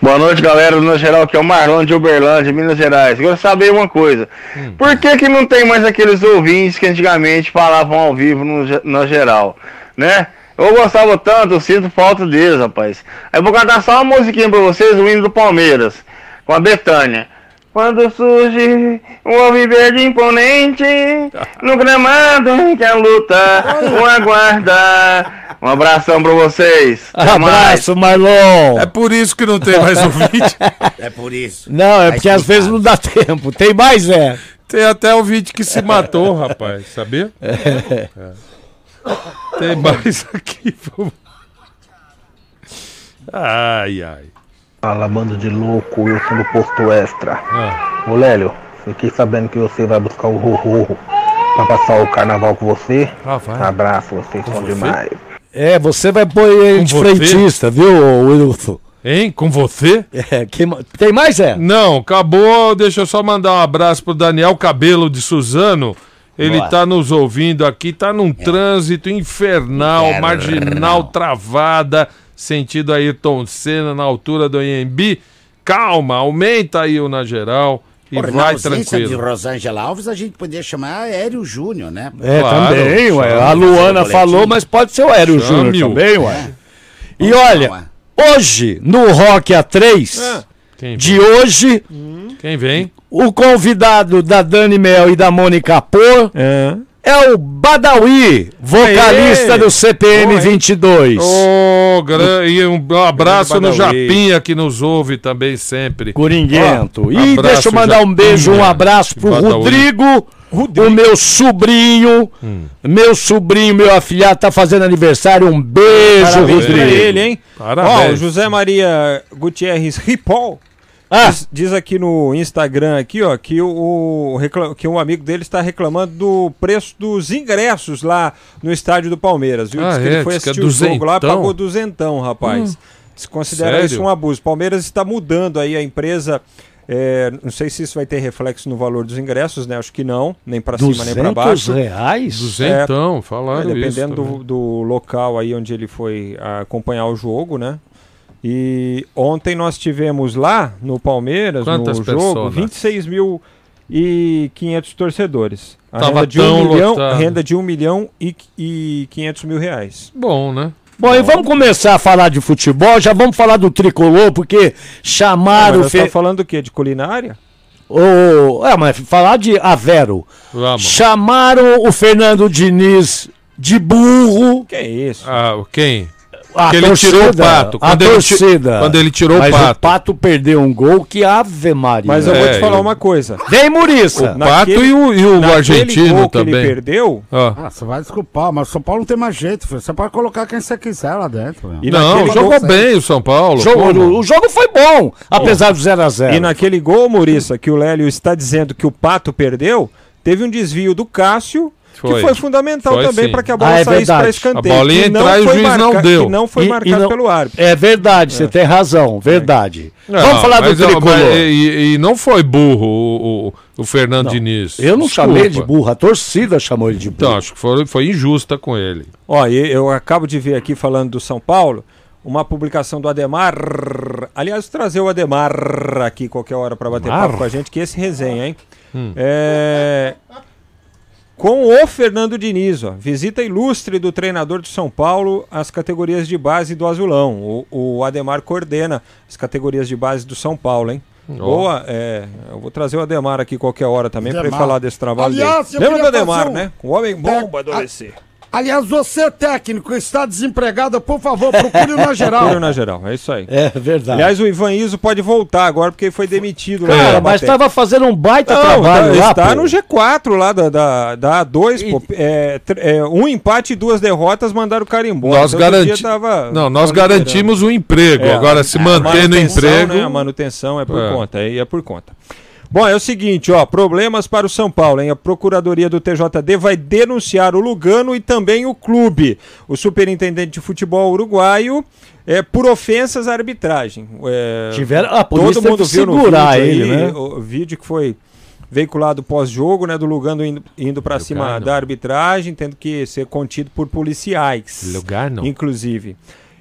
Boa noite, galera do No Geral, que é o Marlon de Uberlândia, Minas Gerais. Quero saber uma coisa. Por que que não tem mais aqueles ouvintes que antigamente falavam ao vivo no, no Geral, né? Eu gostava tanto, eu sinto falta deles, rapaz. Aí eu vou cantar só uma musiquinha pra vocês, o hino do Palmeiras, com a Betânia. Quando surge um alviverde imponente, no gramado em que a luta o aguarda. Um abração pra vocês. Até mais. Abraço, Marlon. É por isso que não tem mais ouvinte. É por isso. Não, é Tá porque às vezes não dá tempo. Tem mais, é. Tem até ouvinte que se matou, rapaz. Sabia? É. Tem mais aqui. Ai, ai. Fala, bando de louco, Wilson do Posto Extra. Ah, Ô Lélio, fiquei sabendo que você vai buscar o Rorro pra passar o carnaval com você. ah, vai. Abraço, vocês são você? demais. É, você vai pôr ele Com de você? frentista, viu, Wilson? Hein? Com você? É, quem tem mais, é? Não, acabou. Deixa eu só mandar um abraço pro Daniel Cabelo de Suzano. Ele Boa. tá nos ouvindo aqui, tá num trânsito infernal, Infernal. marginal travada, sentido Ayrton Senna na altura do Anhembi. Calma, aumenta aí o na geral e Porra, na vai ausência de tranquilo. Rosângela Alves, a gente poderia chamar Aéreo Júnior, né? É, Claro, também, ué. A Luana falou, mas pode ser o Aéreo Júnior também, ué. E Vamos lá, olha, hoje, no Rock A3, Quem, de hoje, quem vem? o convidado da Dani Mel e da Mônica Pô É. é o Badawi, vocalista Aê! do CPM Boa, hein? 22. Ô, gran- e um abraço no. Japinha que nos ouve também sempre. Coringuento. E abraço, deixa eu mandar um beijo, um abraço pro Badawi. Rodrigo, o meu sobrinho. Meu sobrinho, meu afilhado, tá fazendo aniversário. Um beijo, Parabéns pra Rodrigo. ele, hein? Parabéns. Ó, o José Maria Gutierrez Ripol Ah, diz, diz aqui no Instagram aqui, ó, que o, que um amigo dele está reclamando do preço dos ingressos lá no estádio do Palmeiras, viu? Ah, Diz que é, ele foi que é assistir o jogo lá, duzentão. pagou duzentão, rapaz. Se considera sério? isso um abuso. Palmeiras está mudando aí a empresa. é, não sei se isso vai ter reflexo no valor dos ingressos, né? Acho que não, nem para cima nem para 200 baixo. reais? Duzentão, É, falaram isso. dependendo também. do, do local aí onde ele foi ah, acompanhar o jogo, né? E ontem nós tivemos lá no Palmeiras, Quantas no jogo, pessoas? 26 mil e 500 torcedores. A Tava renda de, um milhão, lotado. renda de 1 milhão e, e 500 mil reais. Bom, né? Bom, e vamos começar a falar de futebol, já vamos falar do tricolor, porque chamaram o Mas você Fe... tá falando do quê? De culinária? o... É, mas falar de Avero. Vamos. Chamaram o Fernando Diniz de burro. Que é isso? Ah, quem? A Que ele tirou o pato. A Quando ele ti- torcida. quando ele tirou o Mas pato. o pato perdeu um gol que ave Maria. Mas eu vou É, te falar eu- uma coisa. Vem, Muriça. O Pato e o, e o naquele argentino gol que também. ele perdeu, Ó. Ah, você vai desculpar, mas o São Paulo não tem mais jeito, filho. Você pode colocar quem você quiser lá dentro. meu. E Não, naquele jogou gol- bem o São Paulo. O jogo, como? o jogo foi bom, apesar do 0x0. E naquele gol, Muriça, que o Lélio está dizendo que o Pato perdeu, teve um desvio do Cássio, Foi. que foi fundamental Foi, também para que a bola Ah, é saísse para escanteio. A não entrar e o foi juiz não marca- deu. Que não foi E- e marcado não- pelo árbitro. É verdade, você tem razão, verdade. Não, Vamos falar do tricolor. mas, e, e não foi burro o, o, o Fernando Diniz. Eu não Desculpa. chamei ele de burro, a torcida chamou ele de burro. Então, acho que foi, foi injusta com ele. Ó, e eu acabo de ver aqui falando do São Paulo, uma publicação do Ademar. Aliás, trazer o Ademar aqui qualquer hora para bater Ademar? papo com a gente, que esse resenha, hein? Hum. É, Com o Fernando Diniz, ó, visita ilustre do treinador de São Paulo às categorias de base do Azulão. O, o Ademar coordena as categorias de base do São Paulo, hein? Boa, é, eu vou trazer o Ademar aqui qualquer hora também para falar desse trabalho Aliás, dele. Lembra do Ademar, um- né? O homem bomba do É, ABC. Aliás, você técnico está desempregado, por favor, procure na geral. Procure na geral, é isso aí. É verdade. Aliás, o Ivan Iso pode voltar agora porque ele foi demitido lá. Cara, mas estava fazendo um baita Não, trabalho tá- lá. está pô. no G4 lá da, da, da A2, pô. É, é, um empate e duas derrotas mandaram o cara embora. Nós, Então, garanti... tava- não, nós garantimos o emprego. É, Agora, se a manter no manutenção, emprego. né, a manutenção é por É. conta, aí é por conta. Bom, é o seguinte, ó, problemas para o São Paulo, hein? A Procuradoria do TJD vai denunciar o Lugano e também o clube. O superintendente de futebol uruguaio é por ofensas à arbitragem. É, Tiveram- a polícia todo mundo viu no segurar vídeo ele, aí, né? O vídeo que foi veiculado pós-jogo, né, do Lugano indo, indo para cima Lugano. da arbitragem, tendo que ser contido por policiais. Lugano. Inclusive.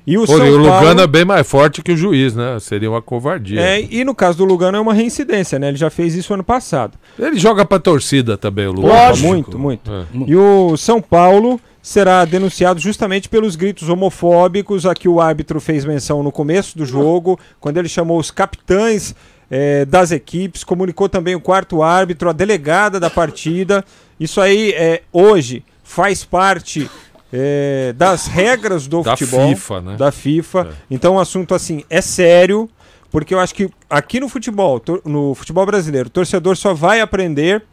E o Pô, São e o Lugano Paulo... é bem mais forte que o juiz, né? Seria uma covardia. É, e no caso do Lugano é uma reincidência, né? Ele já fez isso ano passado. Ele joga pra torcida também, o Lugano. Lógico. Muito, muito. É. E o São Paulo será denunciado justamente pelos gritos homofóbicos a que o árbitro fez menção no começo do jogo, quando ele chamou os capitães eh, das equipes, comunicou também o quarto árbitro, a delegada da partida. Isso aí, é, hoje, faz parte eh, das regras do Da futebol. FIFA, né? Da FIFA. Então o assunto, assim, é sério, porque eu acho que aqui no futebol, no futebol brasileiro, o torcedor só vai aprender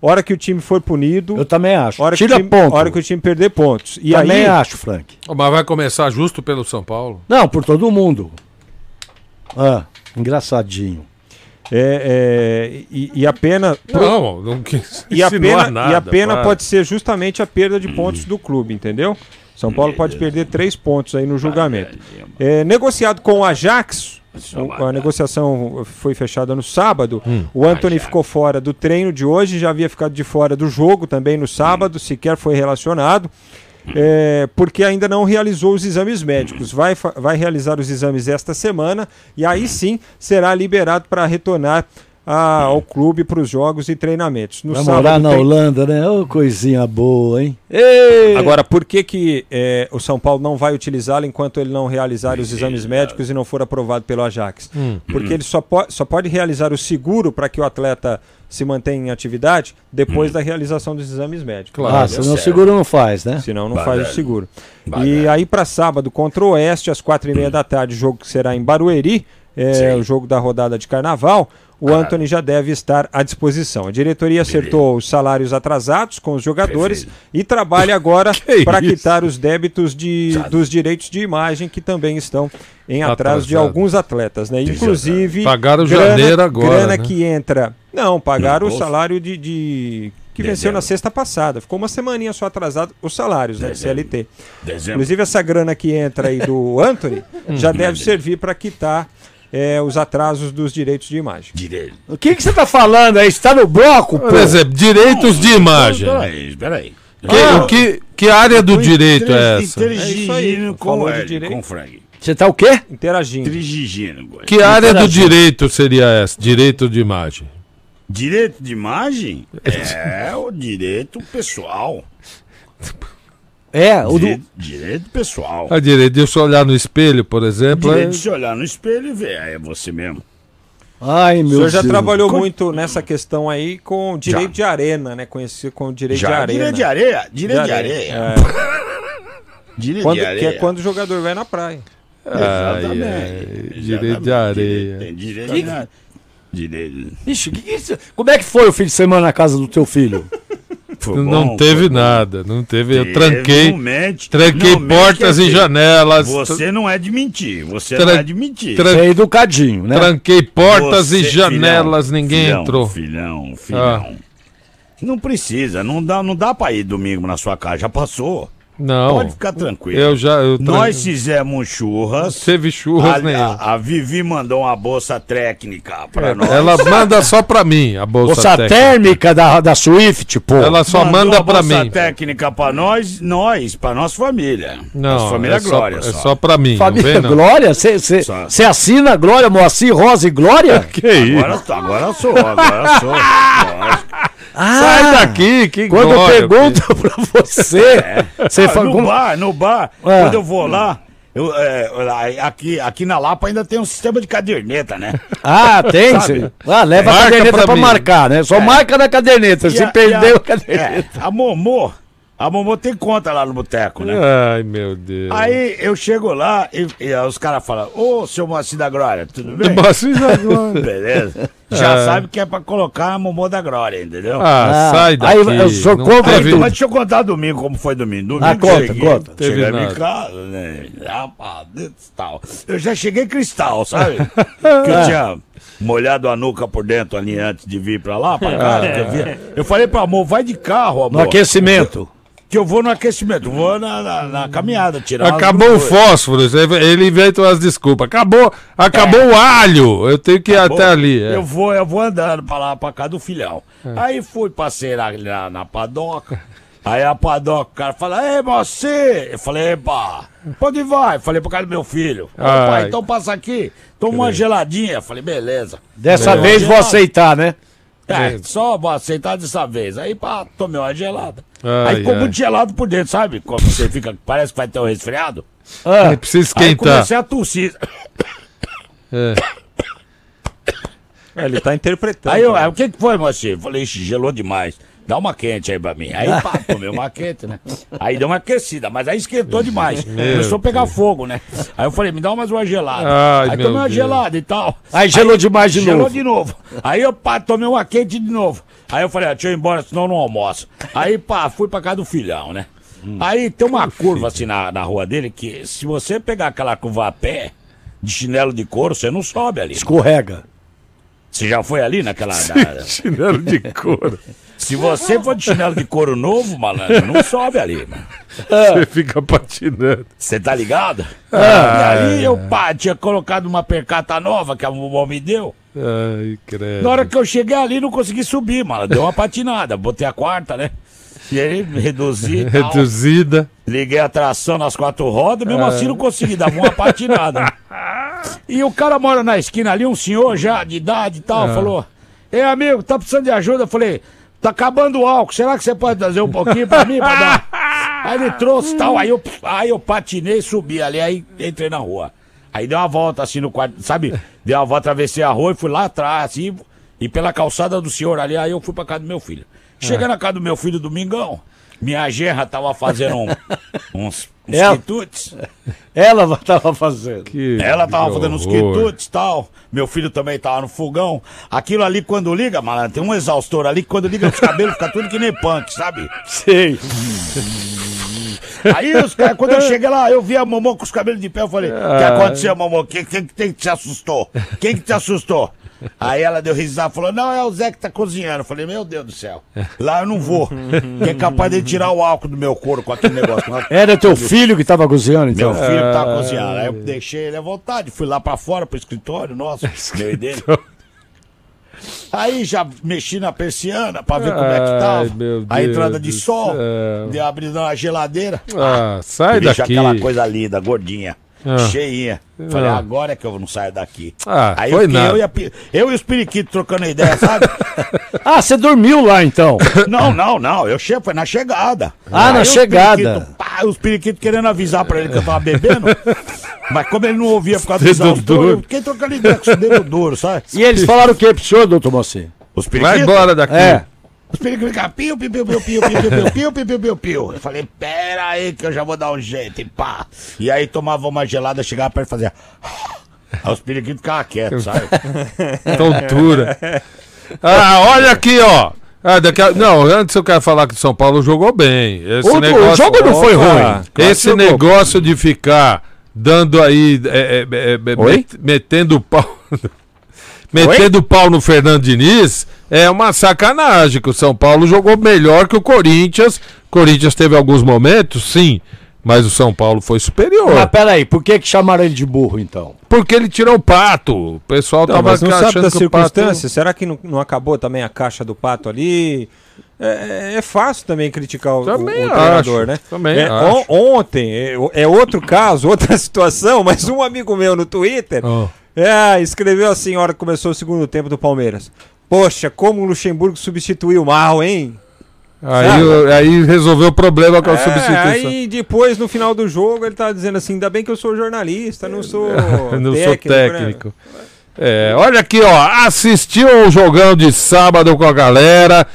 hora que o time for punido. Eu também acho. Hora Tira que o time, ponto. hora que o time perder pontos. E também aí, acho, Frank. Mas vai começar justo pelo São Paulo? Não, por todo mundo. Ah, engraçadinho. É, é, e, e a pena. Não, não quis e a pena, nada, e a pena para. pode ser justamente a perda de pontos do clube, entendeu? São Paulo pode perder três pontos aí no julgamento. É, negociado com o Ajax, a negociação foi fechada no sábado. O Anthony ficou fora do treino de hoje, já havia ficado de fora do jogo também no sábado, sequer foi relacionado. É, porque ainda não realizou os exames médicos. Vai, vai realizar os exames esta semana e aí sim será liberado para retornar a- ao clube para os jogos e treinamentos. No Vai sábado morar na tem- Holanda, né? Ô, coisinha boa, hein? Ei! Agora, por que, que é, o São Paulo não vai utilizá-lo enquanto ele não realizar os exames médicos e não for aprovado pelo Ajax? Hum. Porque ele só, po só pode realizar o seguro para que o atleta se mantenha em atividade depois da realização dos exames médicos. ah, senão o seguro não faz, né? Senão não faz o seguro. E aí para sábado contra o Oeste, às quatro e meia da tarde, jogo que será em Barueri, é, o jogo da rodada de carnaval, o Anthony já deve estar à disposição. A diretoria acertou os salários atrasados com os jogadores e trabalha agora para isso? quitar os débitos de, dos direitos de imagem que também estão em atraso de Atrasado. alguns atletas, né? Inclusive Pagaram grana- janeiro agora, grana né? que entra. Não, pagaram o salário de, de- que venceu na sexta passada. Ficou uma semaninha só atrasado os salários, né, de CLT. Dezembro. Inclusive essa grana que entra aí do Anthony já deve servir para quitar é, os atrasos dos direitos de imagem. Direito. O que que você tá falando aí? Você tá no bloco, pô? Por exemplo, direitos de imagem. Peraí, peraí. Que, o que, que área do direito é essa? Inteligindo com Falou o direito. com o Frank. Você tá o quê? Interagindo. Inteligindo. com ele. Que área do direito seria essa? Direito de imagem. Direito de imagem é o direito pessoal. É, o do... Direito, pessoal. A direito de eu olhar no espelho, por exemplo. Direito é- de se olhar no espelho e ver. É você mesmo. Ai, O meu senhor já Deus. trabalhou muito nessa questão aí com direito de arena, né? Conhecido como direito de Já. arena. Direito de areia? Direito de areia. É. Direito Quando- de que areia. é quando o jogador vai na praia. Exatamente. Ai, Exatamente. direito de areia. Tem direito Que- de Direito. Ixi, que que é isso? como é que foi o fim de semana na casa do teu filho? Foi Não bom, teve bom. nada, não teve. Eu Teve, tranquei, não mente. tranquei Não portas quer e dizer, janelas. Você não é de mentir. Você Tran- não é de mentir. tran- Você é educadinho, né? Tranquei portas Você- e janelas, filhão, ninguém filhão, entrou. Filhão, filhão. Não precisa, não dá, não dá pra ir domingo na sua casa, já passou. Não. Pode ficar tranquilo. Eu já. Eu tran- Nós fizemos churras. Teve churras a, nenhum. a, a Vivi mandou uma bolsa técnica pra nós. Ela manda só pra mim a bolsa, Bolsa técnica. térmica da, da Swift, pô. Ela só Mandou manda a pra bolsa mim. técnica pra nós, nós, pra nossa família. Não, nossa família é só, Glória é só. só pra mim. Família não vem, não. Glória? Você assina Glória, Moacir, Rosa e Glória? Que isso? Agora, agora sou, agora sou. Lógico. Sai daqui, que Quando glória, eu pergunto pra você, você Ah, fala. no como- bar, no bar, É. quando eu vou lá, Eu, é, aqui, aqui na Lapa ainda tem um sistema de caderneta, né? Ah, tem? Ah, leva a Marca caderneta pra pra, marcar, né? Só É. marca na caderneta. E Se a- perdeu a, a, caderneta. é, a Momô, a Momô tem conta lá no boteco, né? Ai, meu Deus. Aí eu chego lá e, e os caras falam, ô, seu Moacir da Glória, tudo bem? Moacir da Glória. Beleza. Já É. sabe que é pra colocar a Momô da Glória, entendeu? Ah, Ah, sai daqui. aí eu sou contra teve-. Mas deixa eu contar domingo como foi domingo. Domingo Ah, conta, cheguei, conta. Nada. em casa, né? Rapaz, tal. Eu já cheguei cristal, sabe? que eu tinha molhado a nuca por dentro ali antes de vir pra lá, pra casa. que eu, eu falei pro amor, vai de carro, amor. No aquecimento. Que eu vou no aquecimento, vou na, na, na caminhada, tirar Acabou o fósforo, ele inventa umas desculpas. Acabou, acabou o alho. Eu tenho que ir Acabou. até ali. é. Eu vou, eu vou andando pra lá, pra cá do filhão. Aí fui, passei na, na, na padoca. Aí a padoca, o cara fala, ei, você! Eu falei, epa, onde vai? Falei, pra casa do meu filho. Ai. pai, então passa aqui, toma uma geladinha. Eu falei, beleza. Dessa Meu. vez vou aceitar, né? É, só vou aceitar dessa vez. Aí, pá, tomei uma gelada. Ai, aí ficou ai. muito gelado por dentro, sabe? Como você fica, parece que vai ter um resfriado. Ah, Precisa Aí esquentar. comecei a tossir. É. É, Ele tá interpretando. Aí eu, né? aí, o que que foi, mocinho? Falei, ixi, gelou demais. Dá uma quente aí pra mim. Aí, pá, tomei uma quente, né? Aí deu uma aquecida, mas aí esquentou demais. Começou a pegar fogo, né? Aí eu falei, me dá mais uma gelada. Ai, aí meu tomei uma Deus. gelada e tal. Aí gelou demais de gelou novo. de novo. Aí eu, pá, tomei uma quente de novo. Aí eu falei, ah, deixa eu ir embora, senão eu não almoço. Aí, pá, fui pra casa do filhão, né? Aí tem uma curva assim na, na rua dele que se você pegar aquela curva a pé, de chinelo de couro, você não sobe ali. escorrega. Você já foi ali naquela. da- Chinelo de couro. Se você for de chinelo de couro novo, malandro, não sobe ali, mano. Você fica patinando. Você tá ligado? Ah, e ali eu, pá, tinha colocado uma percata nova que a vovó me deu. Ai, credo. Na hora que eu cheguei ali, não consegui subir, mano. Deu uma patinada. Botei a quarta, né? E aí, reduzi. tal. Reduzida. Liguei a tração nas quatro rodas, mesmo Ah. assim não consegui, dava uma patinada. E o cara mora na esquina ali, um senhor já de idade e tal, Ah. falou: Ei, amigo, tá precisando de ajuda? Eu falei: Tá acabando o álcool, será que você pode trazer um pouquinho pra mim? Pra dar? Aí ele trouxe tal, aí eu, aí eu patinei, subi ali, aí entrei na rua. Aí dei uma volta assim no quarto, sabe? Dei uma volta, atravessei a rua e fui lá atrás, assim, e pela calçada do senhor ali, aí eu fui pra casa do meu filho. Cheguei na casa do meu filho domingão, minha gerra tava fazendo um- uns, uns Ela- quitutes. Ela tava fazendo. Que Ela tava fazendo uns quitutes e tal. Meu filho também tava no fogão. Aquilo ali, quando liga, malandro, tem um exaustor ali que quando liga os cabelos fica tudo que nem punk, sabe? Sei. Aí os caras, quando eu cheguei lá, eu vi a Momô com os cabelos de pé, eu falei, o que Ah. aconteceu, Momô? Quem, quem, quem que te assustou? Quem que te assustou? Aí ela deu risada e falou, não, é o Zé que tá cozinhando. Eu falei, meu Deus do céu, lá eu não vou. Que é capaz de tirar o álcool do meu couro com aquele negócio. Era teu filho que tava cozinhando, então? Meu filho tava cozinhando. Aí eu deixei ele à vontade, fui lá pra fora, pro escritório nosso, meu e dele. Aí já mexi na persiana pra ver como é que tava. a entrada de sol, dei abrindo na geladeira. Ah, sai Bicho, daqui. aquela coisa linda, gordinha. Ah. Cheinha. Falei, Ah. agora é que eu não saio daqui. Ah, Aí foi eu, nada. eu, e a eu e os periquitos trocando ideia, sabe? Ah, você dormiu lá então? não, não, não. Eu che... foi na chegada. Ah, na os chegada. pá, os periquitos querendo avisar pra ele que eu tava bebendo. mas como ele não ouvia por causa do exaustor, duro. eu fiquei trocando ideia com o dedo duro, sabe? E eles falaram o que pro senhor, doutor Moacir? Os periquitos? Vai embora daqui. É. Os periquitos ficavam piu, piu, piu, piu, piu, piu, piu, piu, piu, piu, piu. Eu falei, pera aí que eu já vou dar um jeito e pá. E aí tomava uma gelada, chegava perto e fazia... Aí os periquitos ficavam quietos, sabe? Tontura. Ah, olha aqui, ó. Ah, daqui a- Não, antes eu quero falar que o São Paulo jogou bem. Esse O- o negócio... jogo não foi ruim. Esse jogou. negócio de ficar dando aí. é, é, é, é, Oi? met- metendo pau. Metendo pau no Fernando Diniz é uma sacanagem. Que o São Paulo jogou melhor que o Corinthians. Corinthians teve alguns momentos, sim. Mas o São Paulo foi superior. Mas peraí, por que que chamaram ele de burro então? Porque ele tirou o pato. O pessoal Não, tava mas não sabe achando das que o pato- circunstâncias? Será que não, não acabou também a caixa do pato ali? É, é fácil também criticar o, o- Também o treinador, acho, né? também É, acho. on- ontem, é, é outro caso, outra situação, mas um amigo meu no Twitter Oh. É, escreveu assim, na hora que começou o segundo tempo do Palmeiras. Poxa, como o Luxemburgo substituiu mal, hein? Aí, o- aí resolveu o problema com a É, substituição. aí depois, no final do jogo, ele tá dizendo assim, ainda bem que eu sou jornalista, não sou não técnico, sou né?" técnico. É, olha aqui, ó. Assistiu ao jogão de sábado com a galera.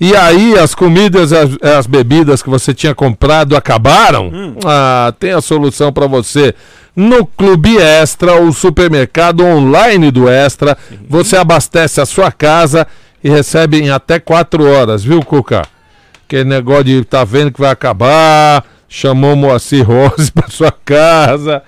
E aí, as comidas e as, as bebidas que você tinha comprado acabaram? Ah, tem a solução para você. No Clube Extra, o supermercado online do Extra, você abastece a sua casa e recebe em até 4 horas, viu, Cuca? Aquele negócio de tá vendo que vai acabar, chamou Moacir Rose pra sua casa.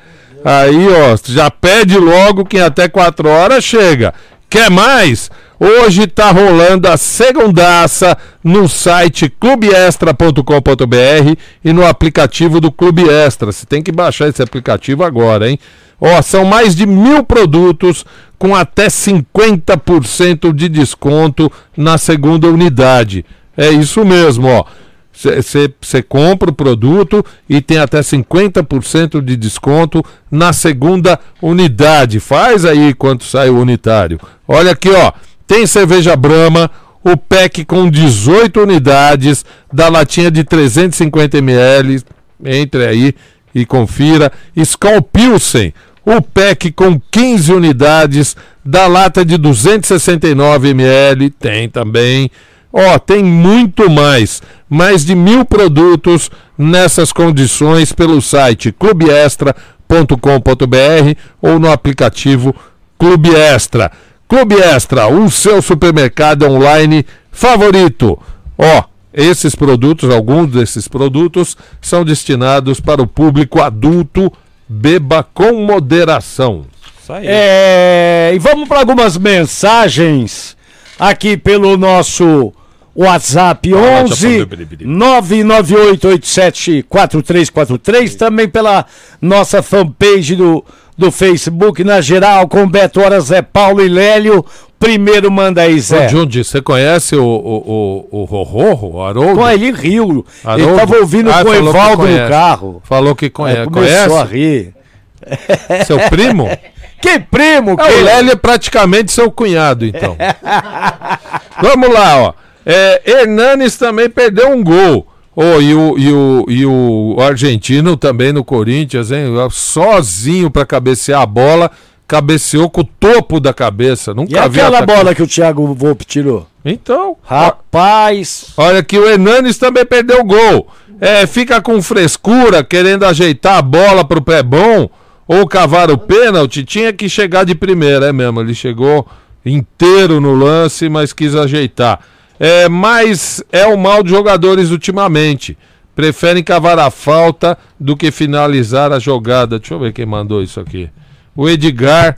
Aí, ó, já pede logo que em até 4 horas chega. Quer mais? Hoje tá rolando a segundaça no site clubeextra.com.br e no aplicativo do Clube Extra. Você tem que baixar esse aplicativo agora, hein? Ó, são mais de mil produtos com até 50% de desconto na segunda unidade. É isso mesmo, ó. Você compra o produto e tem até 50% de desconto na segunda unidade. Faz aí quanto sai o unitário. Olha aqui, ó. Tem cerveja Brahma, o pack com 18 unidades, da latinha de 350 ml. Entre aí e confira. Skol Pilsen, o pack com 15 unidades, da lata de 269 ml. Tem também. Ó, tem muito mais. Mais de mil produtos nessas condições pelo site clubeextra.com.br ou no aplicativo Clube Extra. Clube Extra, o seu supermercado online favorito. Ó, esses produtos, alguns desses produtos, são destinados para o público adulto. Beba com moderação. Isso aí. É, e vamos para algumas mensagens aqui pelo nosso WhatsApp 11 998874343, também pela nossa fanpage do, do Facebook, na geral, com Beto Horas, Zé Paulo e Lélio. Primeiro manda aí, Ô, Zé. Jundi, você conhece o, o, o, o Rorro, o Haroldo? Pô, ele riu. Ele Haroldo? estava ouvindo Ah, com o Evaldo no conhece. carro. Falou que Aí conhece. começou a conhece? rir. Seu primo? Que primo, É, que o Lélio é praticamente seu cunhado, então. Vamos lá, ó. É, Hernanes também perdeu um gol. Oh, e, o, e, o, e o argentino também no Corinthians, hein? Sozinho para cabecear a bola, cabeceou com o topo da cabeça. Nunca E aquela bola que o Thiago Volpe tirou? Então, Rapaz. Olha que o Hernanes também perdeu o gol. É, fica com frescura, querendo ajeitar a bola pro pé bom ou cavar o pênalti. Tinha que chegar de primeira, é mesmo. Ele chegou inteiro no lance, mas quis ajeitar. É, mas é o mal de jogadores ultimamente. Preferem cavar a falta do que finalizar a jogada. Deixa eu ver quem mandou isso aqui. O Edgar.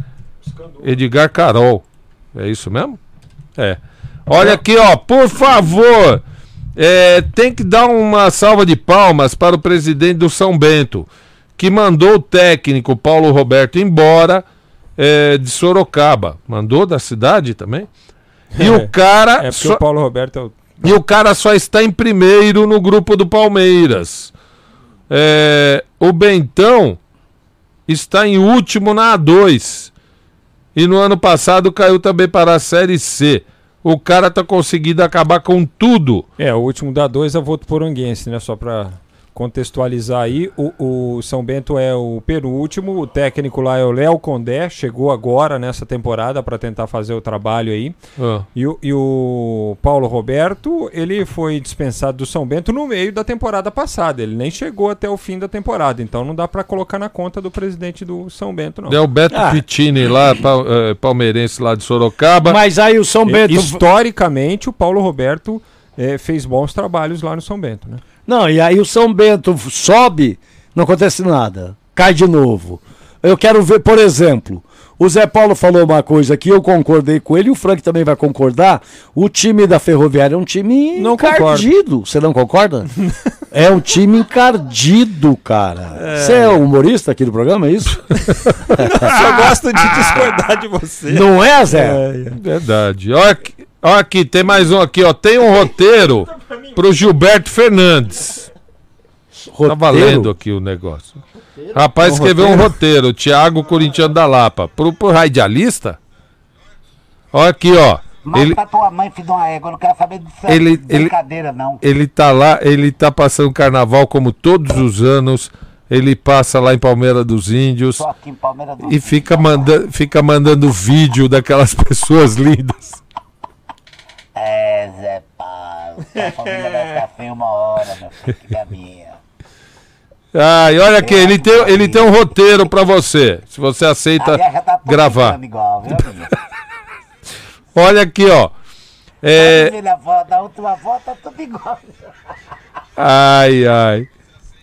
Edgar Carol. É isso mesmo? É. Olha aqui, ó, por favor, é, tem que dar uma salva de palmas para o presidente do São Bento, que mandou o técnico Paulo Roberto embora é, de Sorocaba. Mandou da cidade também? E o cara. É porque só- o Paulo Roberto é o e o cara só está em primeiro no grupo do Palmeiras. É, o Bentão está em último na A2. E no ano passado caiu também para a Série C. O cara tá conseguindo acabar com tudo. É, o último da dois é o Voto Poranguense, né? Só pra contextualizar aí. O, o São Bento é o penúltimo, o técnico lá é o Léo Condé, chegou agora nessa temporada pra tentar fazer o trabalho aí. Ah. E, o, e o Paulo Roberto, ele foi dispensado do São Bento no meio da temporada passada. Ele nem chegou até o fim da temporada, então não dá pra colocar na conta do presidente do São Bento, não. É o Beto Ah. Pittini lá, pal- eh, palmeirense lá de Sorocaba. Mas aí o São Bento. Historicamente, o Paulo Roberto eh, fez bons trabalhos lá no São Bento, né? Não, e aí o São Bento sobe, não acontece nada. Cai de novo. Eu quero ver, por exemplo, o Zé Paulo falou uma coisa que eu concordei com ele, e o Frank também vai concordar. O time da Ferroviária é um time Não concordo. encardido. Você não concorda? é um time encardido, cara. Você é humorista aqui do programa, é isso? Só gosto de discordar de você. não é, Zé? Verdade. Olha olha aqui, tem mais um aqui, ó. Tem um roteiro pro Gilberto Fernandes. Tá valendo aqui o negócio. Rapaz Um escreveu um roteiro? roteiro, Thiago Corintiano da Lapa. Pro, pro radialista? Olha aqui, ó. Mas Ele- pra tua mãe, filho de uma égua, eu não quero saber disso Ele- ele- brincadeira, não. Ele tá lá, ele tá passando carnaval como todos os anos. Ele passa lá em Palmeira dos Índios Só aqui em Palmeiras do e fica, manda fica mandando vídeo daquelas pessoas lindas. É, Zé Paulo. A família vai ficar feia uma hora, meu filho, que é minha. Ai, olha aqui, ele tem, ele tem um roteiro pra você. Se você aceita tá gravar. igual, viu? Olha aqui, ó. É, avó, da última avó tá tudo igual. Ai, ai.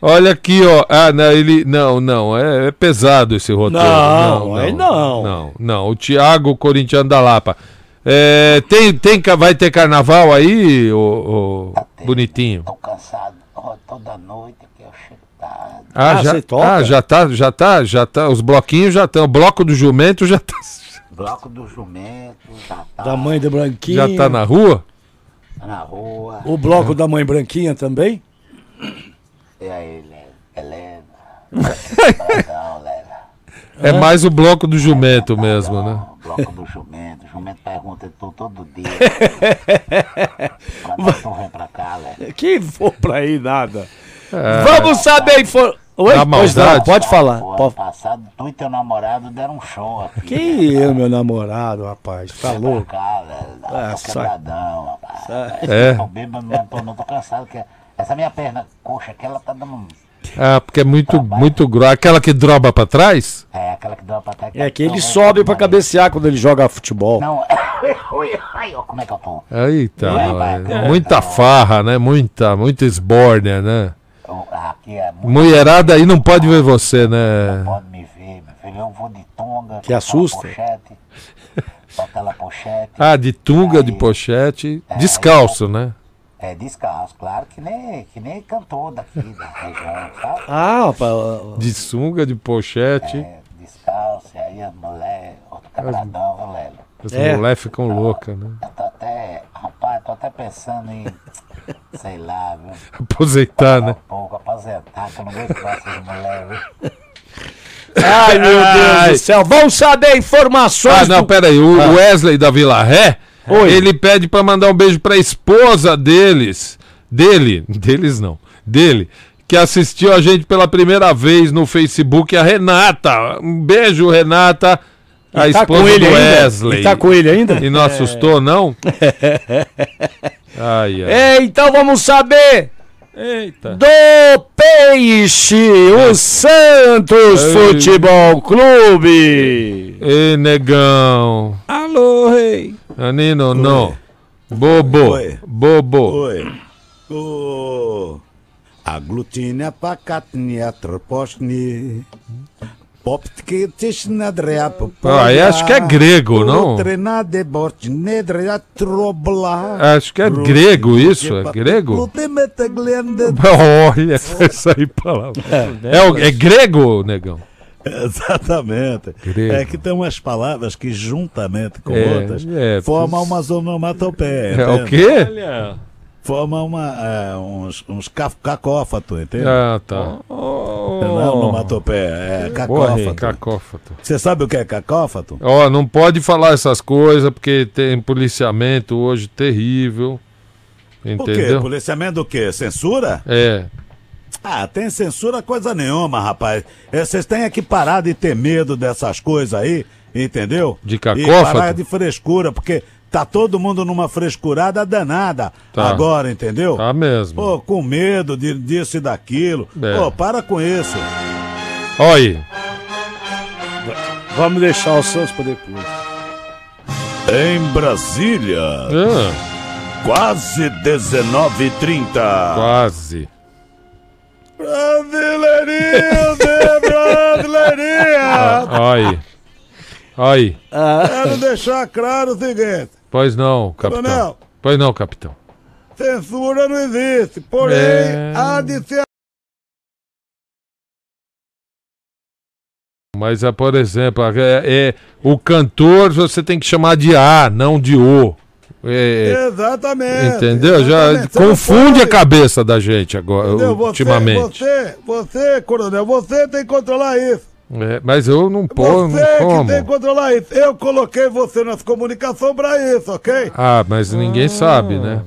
Olha aqui, ó. Ah, não, ele. Não, não. É, é pesado esse roteiro. Não, aí não. Não, não. O Thiago Corintiano da Lapa. É, tem, tem, vai ter carnaval aí, ô, ô, bonitinho? Tô cansado. Ó, toda noite que eu chego tarde. Ah, Ah, já, você toca? ah, já tá, já tá, já tá. Os bloquinhos já estão. O bloco do jumento já tá, Bloco do jumento, já tá Da mãe de Branquinha. já tá na rua? na rua. O bloco da mãe Branquinha também? E aí? Helena? É mais o bloco do jumento mesmo, né? O bloco do jumento. O jumento pergunta tu todo dia. Quando é que tu vem pra cá, Helena? Que vou pra aí nada. É. Vamos saber info... Oi, pois não, pode falar. Ano Pode... passado, tu e teu namorado deram um show aqui. Que eu, meu namorado, rapaz, tá pra louco. cá, velho. Tô saco. quebradão, rapaz. É. Tô bêbado, não tô, não tô cansado. Que essa minha perna coxa aqui, ela tá dando um... Ah, porque é muito, muito grossa. Aquela que droba pra trás? É, aquela que deu pra trás. É que ele sobe pra cabecear quando ele joga futebol. Não, ai, ó, como é que eu tô? Eita, É, nós. vai. muita farra, né? Muita, muita esbórnia, né? É muito... Mulherada aí não pode ver você, né? Pode me ver, meu filho. Eu vou de tonga. Que assusta. Pochete, aquela pochete. Ah, de tunga, de pochete, descalço, né? É, descalço, claro, que nem, que nem cantor daqui da região, sabe? Ah, rapaz. De sunga, de pochete. É, descalço, e aí a mulher, outro quebradão, viu, Lelo? As É. mulheres ficam loucas, né? Eu tô até, rapaz, tô até pensando em, sei lá, viu? Aposentar, Um né? pouco, aposentar, que eu não aguento mais essas mulheres, viu? Ai, meu Deus Ai. do céu. Vamos saber informações. Ah, não, do- peraí. O Wesley da Vila Ré, Oi. ele pede pra mandar um beijo pra esposa deles. Dele, deles não. Dele. Que assistiu a gente pela primeira vez no Facebook, a Renata. Um beijo, Renata. A tá esposa do ainda? Wesley. E tá com ele ainda? E não assustou, não? Ai, ai. É, então vamos saber Eita. do Peixe, o Santos Ei. Futebol Clube. Ei, negão. Alô, rei. Anino, não. Bobo. Oi. Bobo. Oi. O Aglutinia pakatnia troposhni. Poptketish nadrea Ah, acho que é grego, não? Acho que é grego isso, é grego? Olha, isso aí palavra. É, o- é grego, negão? Exatamente. Grego. É que tem umas palavras que juntamente com É, outras é, formam uma onomatopeia. É o quê? Forma uma, é, uns, uns ca- cacófato, entende? Ah, tá. Não é onomatopeia, é Porra, cacófato. cacófato. Você sabe o que é cacófato? Ó, não pode falar essas coisas porque tem policiamento hoje terrível. O quê? Entendeu? Policiamento do quê? Censura? É. Ah, tem censura coisa nenhuma, rapaz. É, Vocês têm que parar de ter medo dessas coisas aí, entendeu? De E cacófato? parar de frescura, porque tá todo mundo numa frescurada danada Tá. agora, entendeu? Tá mesmo. Pô, com medo de, disso e daquilo. É. Pô, para com isso. Olha aí. Vamos deixar o Santos pra depois. Em Brasília, Ah, quase 19h30. quase. Brasileirinho, de brasileirinha! Ah, Olha aí. Olha aí. Quero deixar claro o seguinte: Pois não, capitão. Coronel. Pois não, capitão. censura não existe, porém, É. há de ser Mas, é, por exemplo, é, é- o cantor você tem que chamar de A, não de O. É, Exatamente. entendeu? Já exatamente. Você não confunde a pode, cabeça da gente agora? Você- ultimamente. Você, você, coronel, você tem que controlar isso. É, mas eu não pô, Você não que como. tem que controlar isso. Eu coloquei você nas comunicações pra isso, ok? Ah, mas ninguém sabe, né?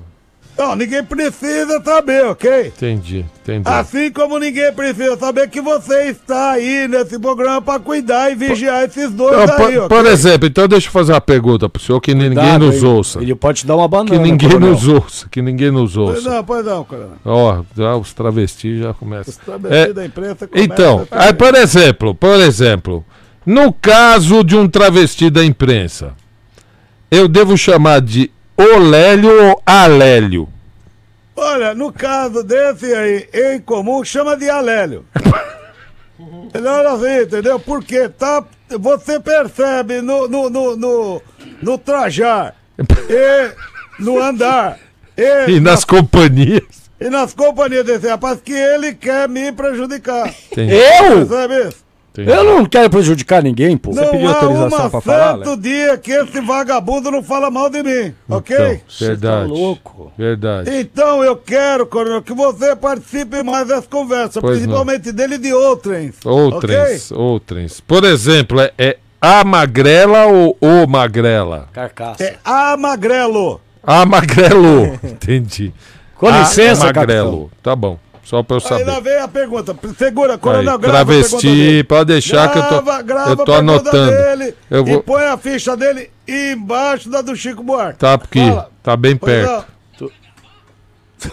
Não, ninguém precisa saber, ok? Entendi, entendi. Assim como ninguém precisa saber que você está aí nesse programa pra cuidar e vigiar esses dois Então, por, aí, ok? por exemplo, então deixa eu fazer uma pergunta pro senhor que ninguém nos hein? ouça. Ele pode te dar uma banana. Que ninguém coronel. nos ouça, que ninguém nos Pois ouça. não, pois não, coronel. Ó, já os travestis já começam. Os travestis É, da imprensa começam então, aí, por exemplo, por exemplo, no caso de um travesti da imprensa, eu devo chamar de Olélio ou Alélio? Olha, no caso desse aí, em comum, chama de alélio. Não, assim, entendeu? Porque tá, você percebe no, no, no, no, no trajar e no andar e, E nas companhias. e nas companhias desse rapaz que ele quer me prejudicar. Entendi. Eu? Percebe isso? Entendi. Eu não quero prejudicar ninguém, pô. não pediu autorização pra falar, certo dia que esse vagabundo não fala mal de mim, ok? Então, verdade. tá louco. Verdade. Então eu quero, Coronel, que você participe mais dessa conversa, Pois principalmente dele e de outrens. Outrens, ok? outrens. Por exemplo, é, é a magrela ou o magrela? Carcaça. É a Magrelo. A magrelo. Entendi. Com A licença, magrelo. Tá bom. Só pra eu Aí lá saber. vem a pergunta. Segura, Coronel, Aí, grava travesti, dele. pode deixar que eu tô, Grava, grava eu tô a pergunta anotando. Dele Eu E vou, põe a ficha dele embaixo da do Chico Buarque. tá aqui, Fala. tá bem Pois perto. não.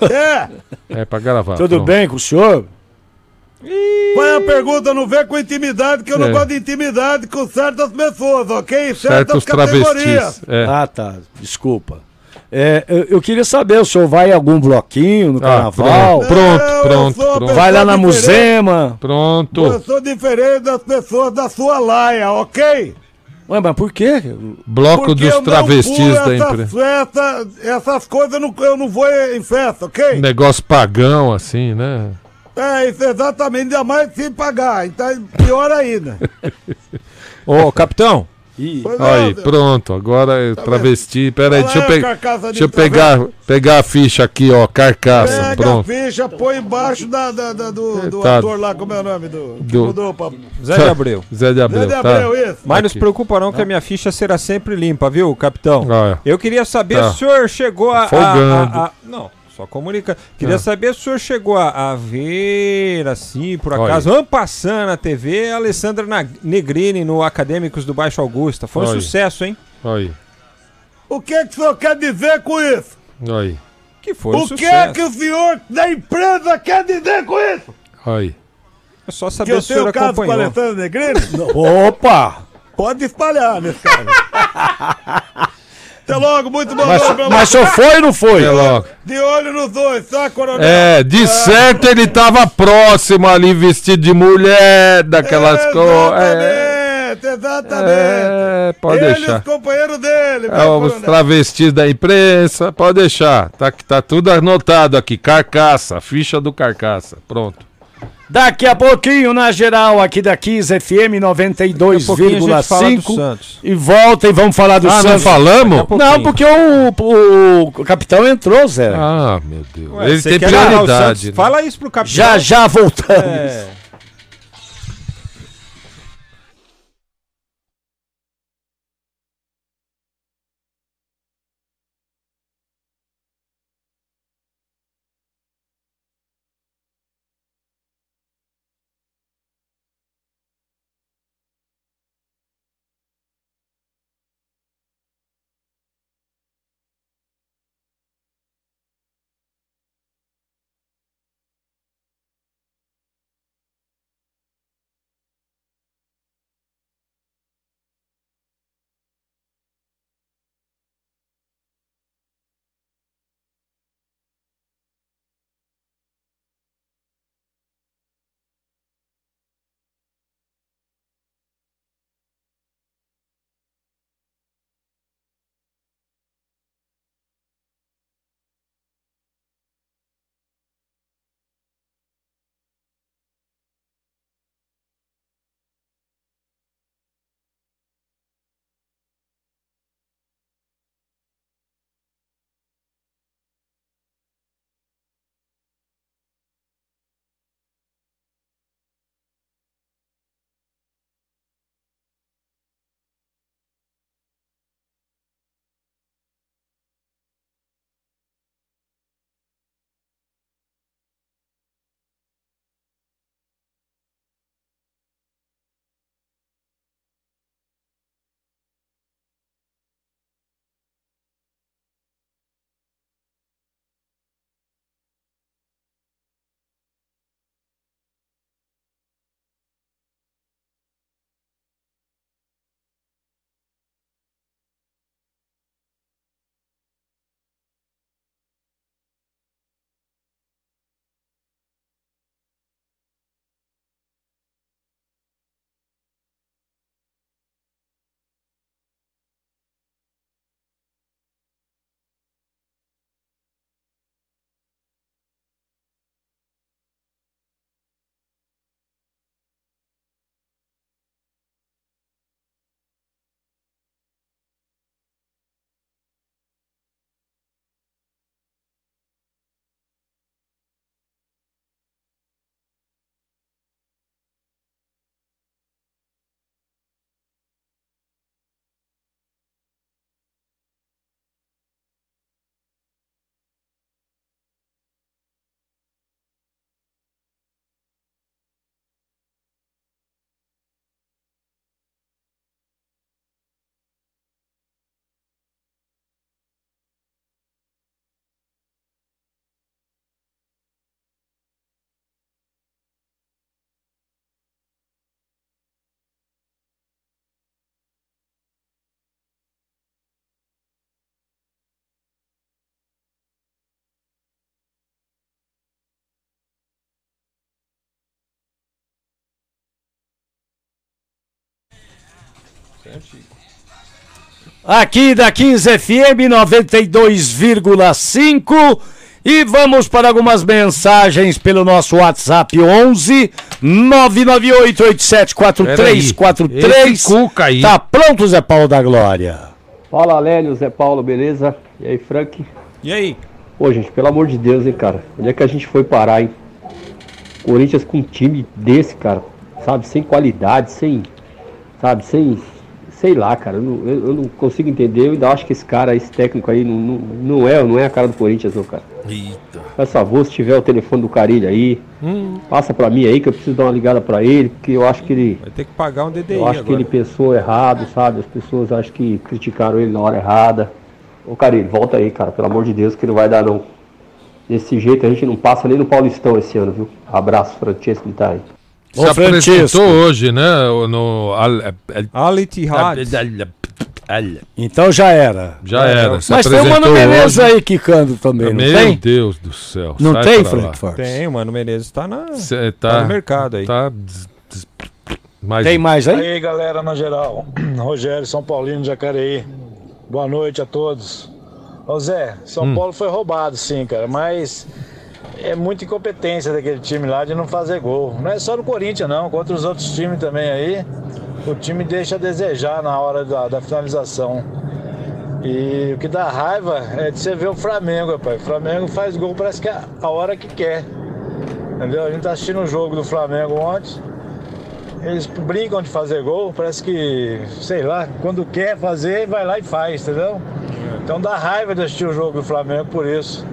É, É pra gravar. Tudo pronto. bem com o senhor? põe a pergunta, não vê com intimidade, que eu não É. gosto de intimidade com certas pessoas, ok? Certos Certas categorias. travestis. É. Ah, tá. Desculpa. É, eu, eu queria saber, o senhor vai em algum bloquinho no Ah, carnaval? pronto, pronto, pronto, pronto. Vai lá na diferente. Musema? Eu Pronto. sou diferente das pessoas da sua laia, ok? Ué, mas por quê? Bloco Porque dos travestis da essas imprensa. festas, essas coisas eu não, eu não vou em festa, ok? Negócio pagão, assim, né? É, isso exatamente, ainda mais se pagar, então é pior ainda. Ô, capitão, Ih, é, Aí, pronto, agora eu travesti. Pera aí, deixa eu, pe- deixa eu pegar, pegar a ficha aqui, ó, carcaça. Pega a Pronto. ficha, põe embaixo da, da- da- do, do Tá. ator lá, como é o nome? Do, que Do- mudou pra... Zé de Abreu. Zé de Abreu, Zé de tá? Abreu, isso. Mas não Aqui. se preocupa não que a minha ficha será sempre limpa, viu, capitão? Ah, Eu queria saber Tá. se o senhor chegou a... a- Folgando. a- a- não, só comunica. Queria Ah. saber se o senhor chegou a, a ver, assim, por acaso, ano passando na TV, a Alessandra Negrini no Acadêmicos do Baixo Augusta. Foi um Olha. sucesso, hein? Aí, O que, que o senhor quer dizer com isso? aí, Que foi um o que sucesso. que o senhor da empresa quer dizer com isso? aí. É só Que saber eu se o senhor tenho caso com a acompanhou. Alessandra Negrini? Opa! Pode espalhar nesse caso. Até logo, muito boa Mas, pra mas senhor foi ou não foi? Até logo. De olho nos dois, tá, coronel? É, de certo ele tava próximo ali, vestido de mulher, daquelas coisas. É, Exatamente, exatamente. é, pode Ele e deixar. os companheiros dele, É, os travestis da imprensa, pode deixar. Tá, tá tudo anotado aqui. Carcaça, ficha do carcaça. Pronto. Daqui a pouquinho, na geral, aqui da Kiss FM Daqui a pouquinho a gente fala do 92,5. Santos. E volta e vamos falar do Ah, não Santos. falamos? A pouquinho. Não, porque o, o, o capitão entrou, Zé. Ah, meu Deus. Ué, ele tem prioridade. Né? Fala isso pro capitão. já, já voltamos. É. Aqui da 15 FM 92,5 e vamos para algumas mensagens pelo nosso WhatsApp 11 998874343. Esse Cuca aí. Tá pronto, Zé Paulo da Glória? Fala, Lélio, Zé Paulo, beleza? E aí, Frank? E aí? Pô, gente, pelo amor de Deus, hein, cara? Onde é que a gente foi parar, hein? Corinthians com um time desse, cara, sabe? Sem qualidade, sem. Sabe? Sem. Sei lá, cara. Eu não, eu- eu não consigo entender. Eu ainda acho que esse cara, esse técnico aí, não, não, não é, não é a cara do Corinthians, não, cara. Eita. Faz favor, se tiver o telefone do Carilho aí, Hum. passa pra mim aí que eu preciso dar uma ligada pra ele, porque eu acho que ele. Vai ter que pagar um DDI Eu acho que agora. ele pensou errado, sabe? As pessoas acho que criticaram ele na hora errada. Ô Carilho, volta aí, cara, pelo amor de Deus, que não vai dar não. Desse jeito a gente não passa nem no Paulistão esse ano, viu? Abraço, Francesco que tá aí. Se apresentou hoje, né? No Al, Al Ittihad. Então já era. Já era. se Mas tem o Mano Menezes hoje. aí quicando também, não Meu tem? Deus do céu. Não sai tem, Frank. Fortes? Tem, o Mano Menezes tá, na, Cê tá tá, no mercado aí. Tá mais Tem mais aí? aí, galera, na geral. Rogério, São Paulino, Jacareí. Boa noite a todos. Ô Zé, São Hum. Paulo foi roubado, sim, cara, mas é muita incompetência daquele time lá de não fazer gol. Não é só no Corinthians, não, contra os outros times também aí. O time deixa a desejar na hora da, da finalização. E o que dá raiva é de você ver o Flamengo, rapaz. O Flamengo faz gol, parece que é a hora que quer. Entendeu? A gente tá assistindo o jogo do Flamengo ontem. Eles brincam de fazer gol, parece que, sei lá, quando quer fazer, vai lá e faz, entendeu? Então dá raiva de assistir o jogo do Flamengo por isso.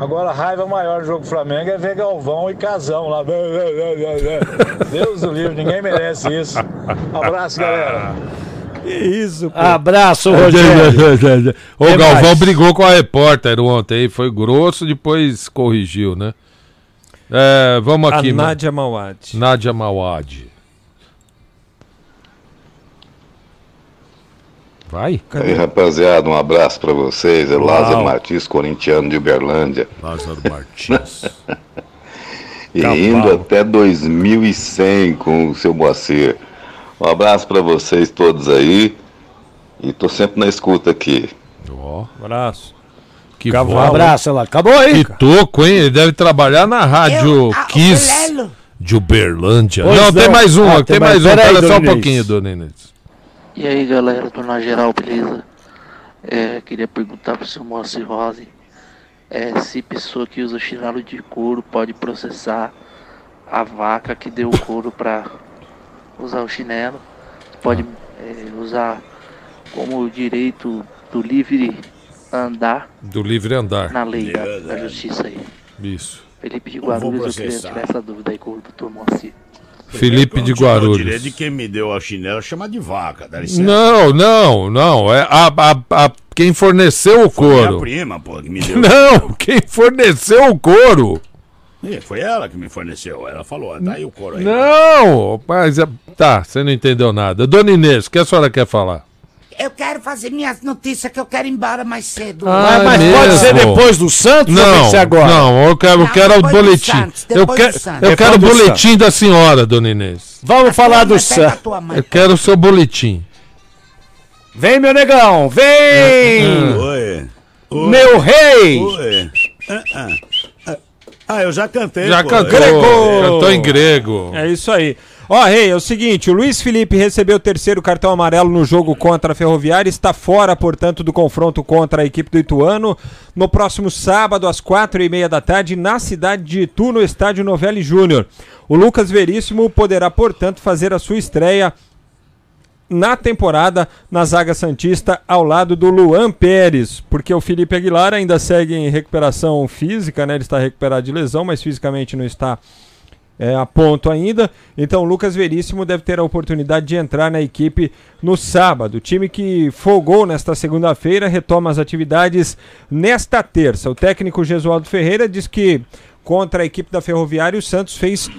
Agora a raiva maior do jogo do Flamengo é ver Galvão e Casão lá. Deus do livre, ninguém merece isso. Abraço, galera. Que isso, pô. Abraço, Rogério. o Que Galvão mais? brigou com a repórter ontem, foi grosso, depois corrigiu, né? É, vamos A aqui. ma- Nádia Mawad. Nádia Mawad. Vai? Aí, rapaziada, um abraço pra vocês. É Uau. Lázaro Martins, corintiano de Uberlândia. Lázaro Martins. e Cavalo. indo até 2100 com o seu Moacir. Um abraço pra vocês todos aí. E tô sempre na escuta aqui. Ó. Abraço. Que Um bom. abraço lá. Acabou aí? Que toco, hein? Ele deve trabalhar na rádio ah, o Kiss de Uberlândia. Pois não, tem não. mais um, Ah, tem, tem mais mais- um. pera só um pouquinho, dona Inês. E aí galera do Na Geral, beleza? É, queria perguntar pro seu Moacir Rose é, se pessoa que usa chinelo de couro pode processar a vaca que deu o couro pra usar o chinelo. Pode é, usar como direito do livre andar Do livre andar. na lei da, da justiça aí. Isso. Felipe de Guarulhos, eu queria tirar essa dúvida aí com o doutor Moacir. Felipe de Eu Guarulhos. direito de quem me deu a chinela chama de vaca, dá licença. Não, não, não. É a, a- a- quem forneceu o Foi minha couro. prima, pô, que me deu. Não, quem forneceu o couro. Ih, Foi ela que me forneceu. Ela falou, "Ah, tá aí o couro aí. Não, mas é- tá, você não entendeu nada. Dona Inês, o que a senhora quer falar? Eu quero fazer minhas notícias que eu quero ir embora mais cedo. Ah, mas é pode ser depois do Santos ou tem que Não, ser agora? não, eu quero, eu Não, quero o boletim. Santos, eu quero, Santos. eu quero o boletim da senhora, Dona Inês. Vamos falar do Mas a Santos. Eu quero o seu boletim. Vem, meu negão, vem! Oi. Oi. Meu rei! Oi. Ah, ah, ah. Ah, eu já cantei. Já pô. cantou, Grego! cantou em grego. É isso aí. Ó, Rei, é o seguinte, o Luiz Felipe recebeu o terceiro cartão amarelo no jogo contra a Ferroviária, está fora, portanto, do confronto contra a equipe do Ituano, no próximo sábado, às quatro e meia da tarde, na cidade de Itu, no estádio Novelli Júnior. O Lucas Veríssimo poderá, portanto, fazer a sua estreia na temporada na zaga Santista ao lado do Luan Pérez, porque o Felipe Aguilar ainda segue em recuperação física, né? Ele está recuperado de lesão, mas fisicamente não está é, a ponto ainda. Então Lucas Veríssimo deve ter a oportunidade de entrar na equipe no sábado. O time que folgou nesta segunda-feira retoma as atividades nesta terça. O técnico Gesualdo Ferreira diz que contra a equipe da Ferroviária o Santos fez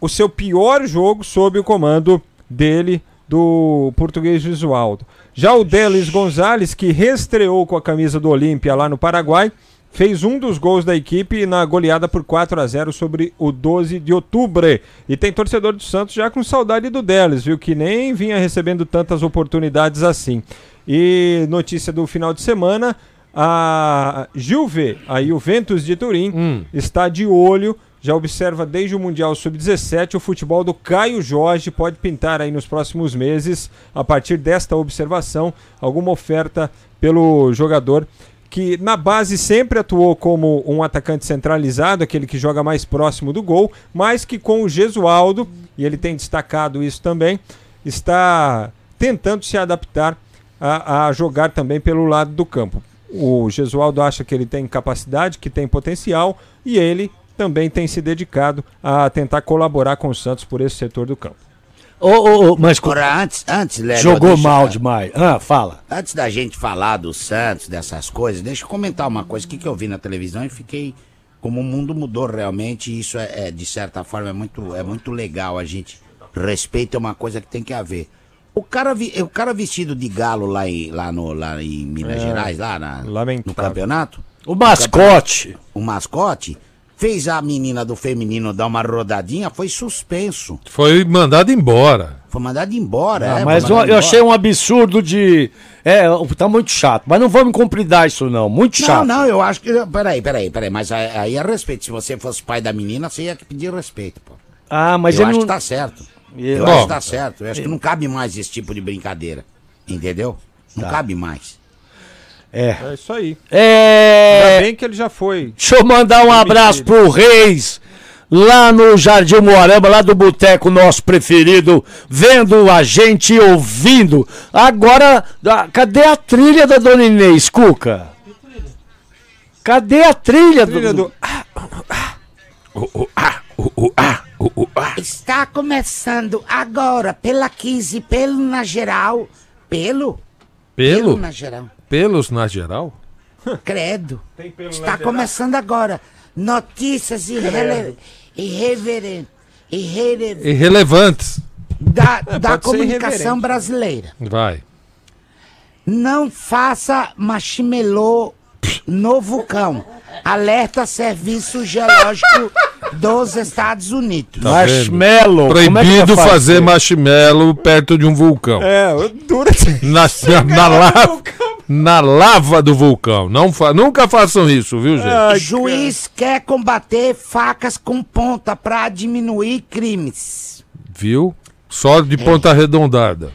o seu pior jogo sob o comando dele, do português Gesualdo. Já o Delis Gonzalez, que reestreou com a camisa do Olímpia lá no Paraguai, fez um dos gols da equipe na goleada por 4 a 0 sobre o 12 de outubro. E tem torcedor do Santos já com saudade do Delis, viu? Que nem vinha recebendo tantas oportunidades assim. E notícia do final de semana: a Juve, a Juventus de Turim, está de olho. Já observa desde o Mundial Sub-17 o futebol do Caio Jorge. Pode pintar aí nos próximos meses, a partir desta observação, alguma oferta pelo jogador que na base sempre atuou como um atacante centralizado, aquele que joga mais próximo do gol, mas que com o Gesualdo, e ele tem destacado isso também, está tentando se adaptar a, a jogar também pelo lado do campo. O Gesualdo acha que ele tem capacidade, que tem potencial, e ele também tem se dedicado a tentar colaborar com o Santos por esse setor do campo. Ô, ô, ô, mas Agora, antes, antes, Léo, jogou deixa- mal demais. Ah, fala. Antes da gente falar do Santos, dessas coisas, deixa eu comentar uma coisa aqui que eu vi na televisão e fiquei. Como o mundo mudou realmente, isso é, é, de certa forma é muito, é muito legal. A gente respeita uma coisa que tem que haver. O cara, vi- o cara vestido de galo lá em, lá no, lá em Minas É, Gerais, lá na- no campeonato. O mascote. O mascote fez a menina do feminino dar uma rodadinha, foi suspenso. Foi mandado embora. Foi mandado embora. Ah, é, mas eu, mandado eu embora. achei um absurdo de. É, tá muito chato. Mas não vamos compridar isso, não. Muito chato. Não, não, eu acho que. Peraí, peraí, peraí. Mas aí é respeito. Se você fosse pai da menina, você ia pedir respeito, pô. Ah, mas eu acho não- que tá certo. Eu- Eu acho que tá certo. Eu acho que não cabe mais esse tipo de brincadeira. Entendeu? Não Tá. cabe mais. É. É isso aí. É. Ainda bem que ele já foi. Deixa eu mandar um abraço pro Reis, lá no Jardim Moarama, lá do boteco nosso preferido, vendo a gente e ouvindo. Agora, ah, cadê a trilha da Dona Inês, Cuca? Cadê a trilha, Trilha do... do- Está começando agora pela 15, pelo na geral. Pelo? Pelo? na geral. Pelos na geral? Credo. pelo Está começando agora. Notícias irrele... irreverentes. Irrele... Irrelevantes. Da, É, da comunicação brasileira. Vai. Não faça marshmallow no vulcão. Alerta Serviço Geológico dos Estados Unidos. Tá vendo? Proibido fazer marshmallow perto de um vulcão. É, dura. Na, na, na lava, na lava do vulcão. Não fa nunca façam isso, viu, gente? Juiz quer combater facas com ponta para diminuir crimes. Viu? Só de ponta arredondada.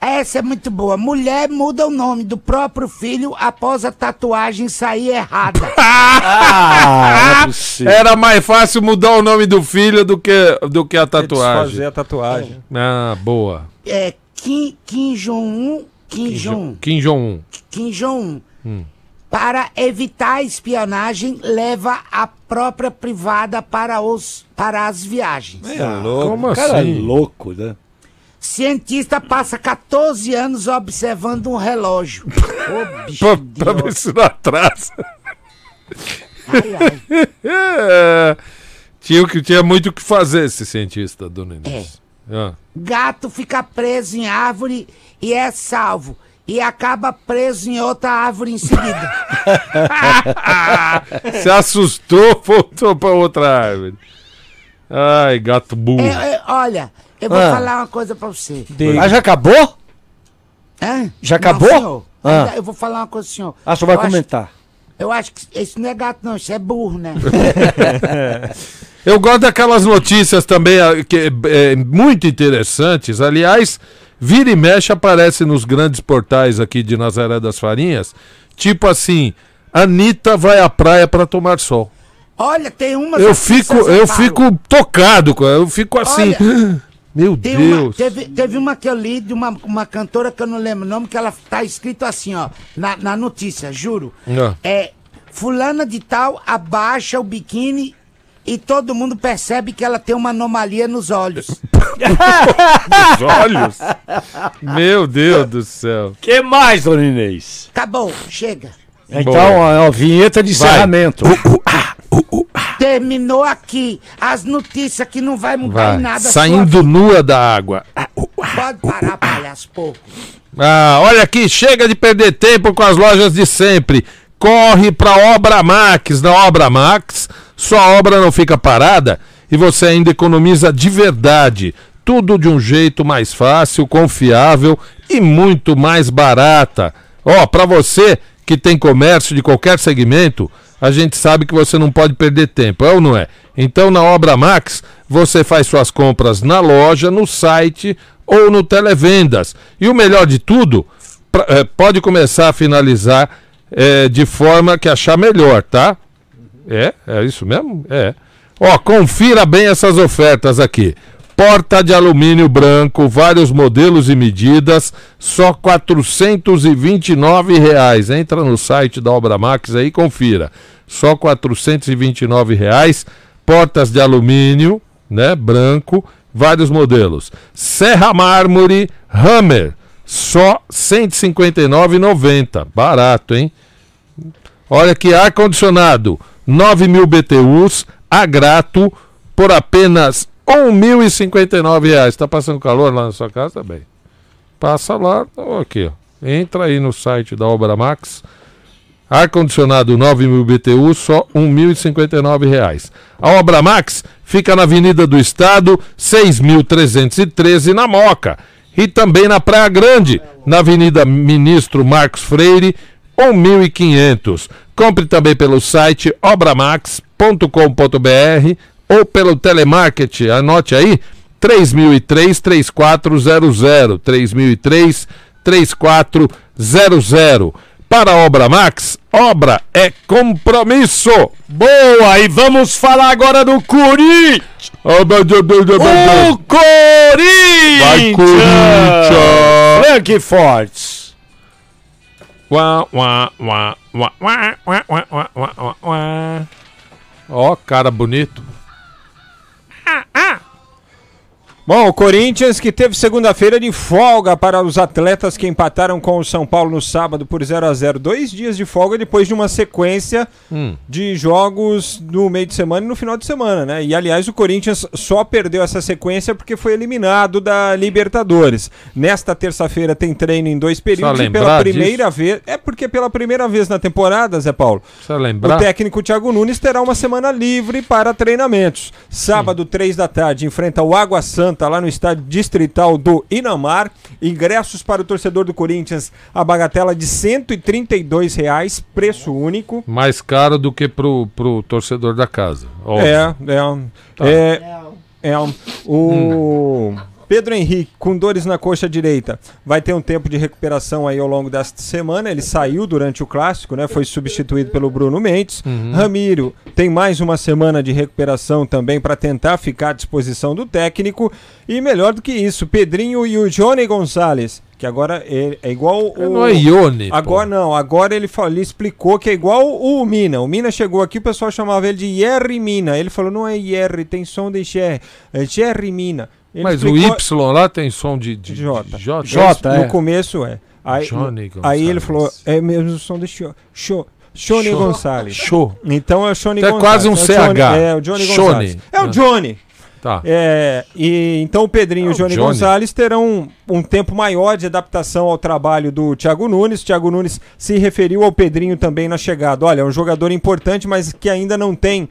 Essa é muito boa. Mulher muda o nome do próprio filho após a tatuagem sair errada. Ah, Era mais fácil mudar o nome do filho do que, do que a tatuagem. Desfazer a tatuagem. Ah, boa. É Kim, Kim Jong-un. Kim Jong-un. Kim Jong-un. Kim Jong-un. Hum. Para evitar a espionagem, leva a própria privada para, os, para as viagens. É louco. Como Cara assim? louco, né? Cientista passa 14 anos observando um relógio. Ô, bicho Pra, pra ver se não atrasa. Ai, É, tinha, tinha muito o que fazer esse cientista, dona Inês. Ah. Gato fica preso em árvore e é salvo. E acaba preso em outra árvore em seguida. Se assustou, voltou pra outra árvore. Ai, gato burro. É, é, olha, eu vou Ah. falar uma coisa pra você. Ah, já acabou? Hã? Já Não, acabou? senhor. Ah. Ainda- Eu vou falar uma coisa, senhor. Ah, só vai Eu acho- comentar. eu acho que isso não é gato, não. Isso é burro, né? Eu gosto daquelas notícias também ah, que é, muito interessantes. Aliás, vira e mexe aparece nos grandes portais aqui de Nazaré das Farinhas. Tipo assim, Anitta vai à praia para tomar sol. Olha, tem uma. Eu fico, eu fico tocado, eu fico assim. Olha, Meu Tem uma, Deus. teve, teve uma que eu li de uma, uma cantora que eu não lembro o nome, que ela tá escrito assim, ó, na, na notícia, juro. Ah. É, fulana de tal abaixa o biquíni e todo mundo percebe que ela tem uma anomalia nos olhos. Nos olhos? Meu Deus do céu. que mais, dona Inês? Acabou, chega. Então, ó, ó, vinheta de encerramento. Terminou aqui. As notícias que não vai mudar Vai. em nada. a Saindo nua da água. sua- Pode parar, palhaço, pouco. Ah, olha aqui, chega de perder tempo com as lojas de sempre. Corre para Obra Max. Na Obra Max, sua obra não fica parada e você ainda economiza de verdade. Tudo de um jeito mais fácil, confiável e muito mais barata. Ó, para você que tem comércio de qualquer segmento, a gente sabe que você não pode perder tempo, é ou não é? Então na Obra Max, você faz suas compras na loja, no site ou no televendas. E o melhor de tudo, eh, pode começar a finalizar eh, de forma que achar melhor, tá? É, é isso mesmo? É. Ó, confira bem essas ofertas aqui. Porta de alumínio branco, vários modelos e medidas, só 429 reais. Entra no site da Obra Max aí e confira. Só 429 reais. Portas de alumínio, né, branco, vários modelos. Serra Mármore Hammer, só R$ 159,90. Barato, hein? Olha que ar-condicionado, 9 mil BTUs, a grato, por apenas 1.059 reais. Tá passando calor lá na sua casa? Tá bem. Passa lá, ó, aqui, ó. Entra aí no site da Obra Max. Ar-condicionado 9 mil BTU, só 1.059 reais. A Obra Max fica na Avenida do Estado, 6.313, na Moca. E também na Praia Grande, na Avenida Ministro Marcos Freire, 1.500. Compre também pelo site obramax.com.br ou pelo telemarketing, anote aí, 3003 3400, 3003 3400. Para a Obra Max, obra é compromisso. Boa, e vamos falar agora do Corinthians. O Corinthians! Vai, Corinthians! Frankfurt. Uá, uá, uá, uá, uá, uá, uá, uá, uá, uá, uá. Ó, cara bonito. Bom, o Corinthians que teve segunda-feira de folga para os atletas que empataram com o São Paulo no sábado por 0 a 0 Dois dias de folga depois de uma sequência Hum. de jogos no meio de semana e no final de semana, né? E aliás, o Corinthians só perdeu essa sequência porque foi eliminado da Libertadores. Nesta terça-feira tem treino em dois períodos e pela primeira vez. É porque pela primeira vez na temporada, Zé Paulo, o técnico Thiago Nunes terá uma semana livre para treinamentos. Sábado, três da tarde, enfrenta o Água Santa lá no estádio distrital do Inamar. Ingressos para o torcedor do Corinthians, a bagatela de 132 reais, preço único. Mais caro do que pro, pro torcedor da casa. óbvio. É, é. Tá. É, é o Pedro Henrique, com dores na coxa direita, vai ter um tempo de recuperação aí ao longo desta semana. Ele saiu durante o clássico, né? Foi substituído pelo Bruno Mendes. Uhum. Ramiro tem mais uma semana de recuperação também para tentar ficar à disposição do técnico. E melhor do que isso, Pedrinho e o Johnny Gonçalves. Que agora é, é igual o. Não é Ione, Agora não, agora ele, falou, ele explicou que é igual o Mina. O Mina chegou aqui, o pessoal chamava ele de Yerry Mina. Ele falou: não é Yerry, tem som de Cher. É Jerry Mina. Ele Mas o explicou- Y lá tem som de, de J. de J. J, no começo é. Aí, Johnny aí ele Gonçalves. falou: é mesmo o som de Show. Show. Shone Show. Gonçalves. Show. Então é o Shone Então é Gonçalves. quase um É o Johnny- CH. É o Johnny Shone. Gonçalves. É o Ah. Johnny. Tá. É, e então o Pedrinho e o Johnny, Johnny. Gonçalves terão um, um tempo maior de adaptação ao trabalho do Thiago Nunes. Thiago Nunes se referiu ao Pedrinho também na chegada. Olha, é um jogador importante, mas que ainda não tem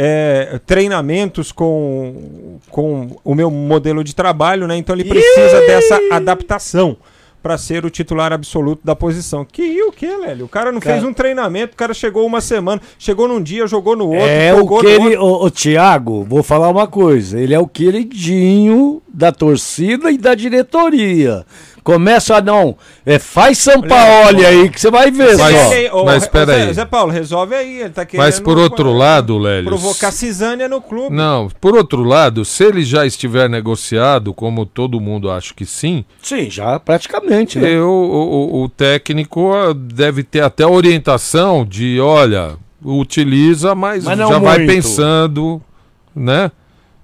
é, treinamentos com, com o meu modelo de trabalho, né? Então ele precisa dessa adaptação para ser o titular absoluto da posição. Que o que, Lélio? O cara não Cara- fez um treinamento, o cara chegou uma semana, chegou num dia, jogou no outro, É o que ele. O, o Thiago, vou falar uma coisa. Ele é o queridinho da torcida e da diretoria. Começa a não. É, faz São Paulo aí que você vai ver. Mas- só. Ô, mas espera aí. Zé Paulo, resolve aí. Ele tá querendo Mas por outro lado, Lélio. provocar cisânia no clube. Não, por outro lado, se ele já estiver negociado, como todo mundo acha que sim, Sim, já praticamente, né? eu, o, o- o técnico ah, deve ter até a orientação de, olha, utiliza, mas, Mas não já vai muito. pensando, né,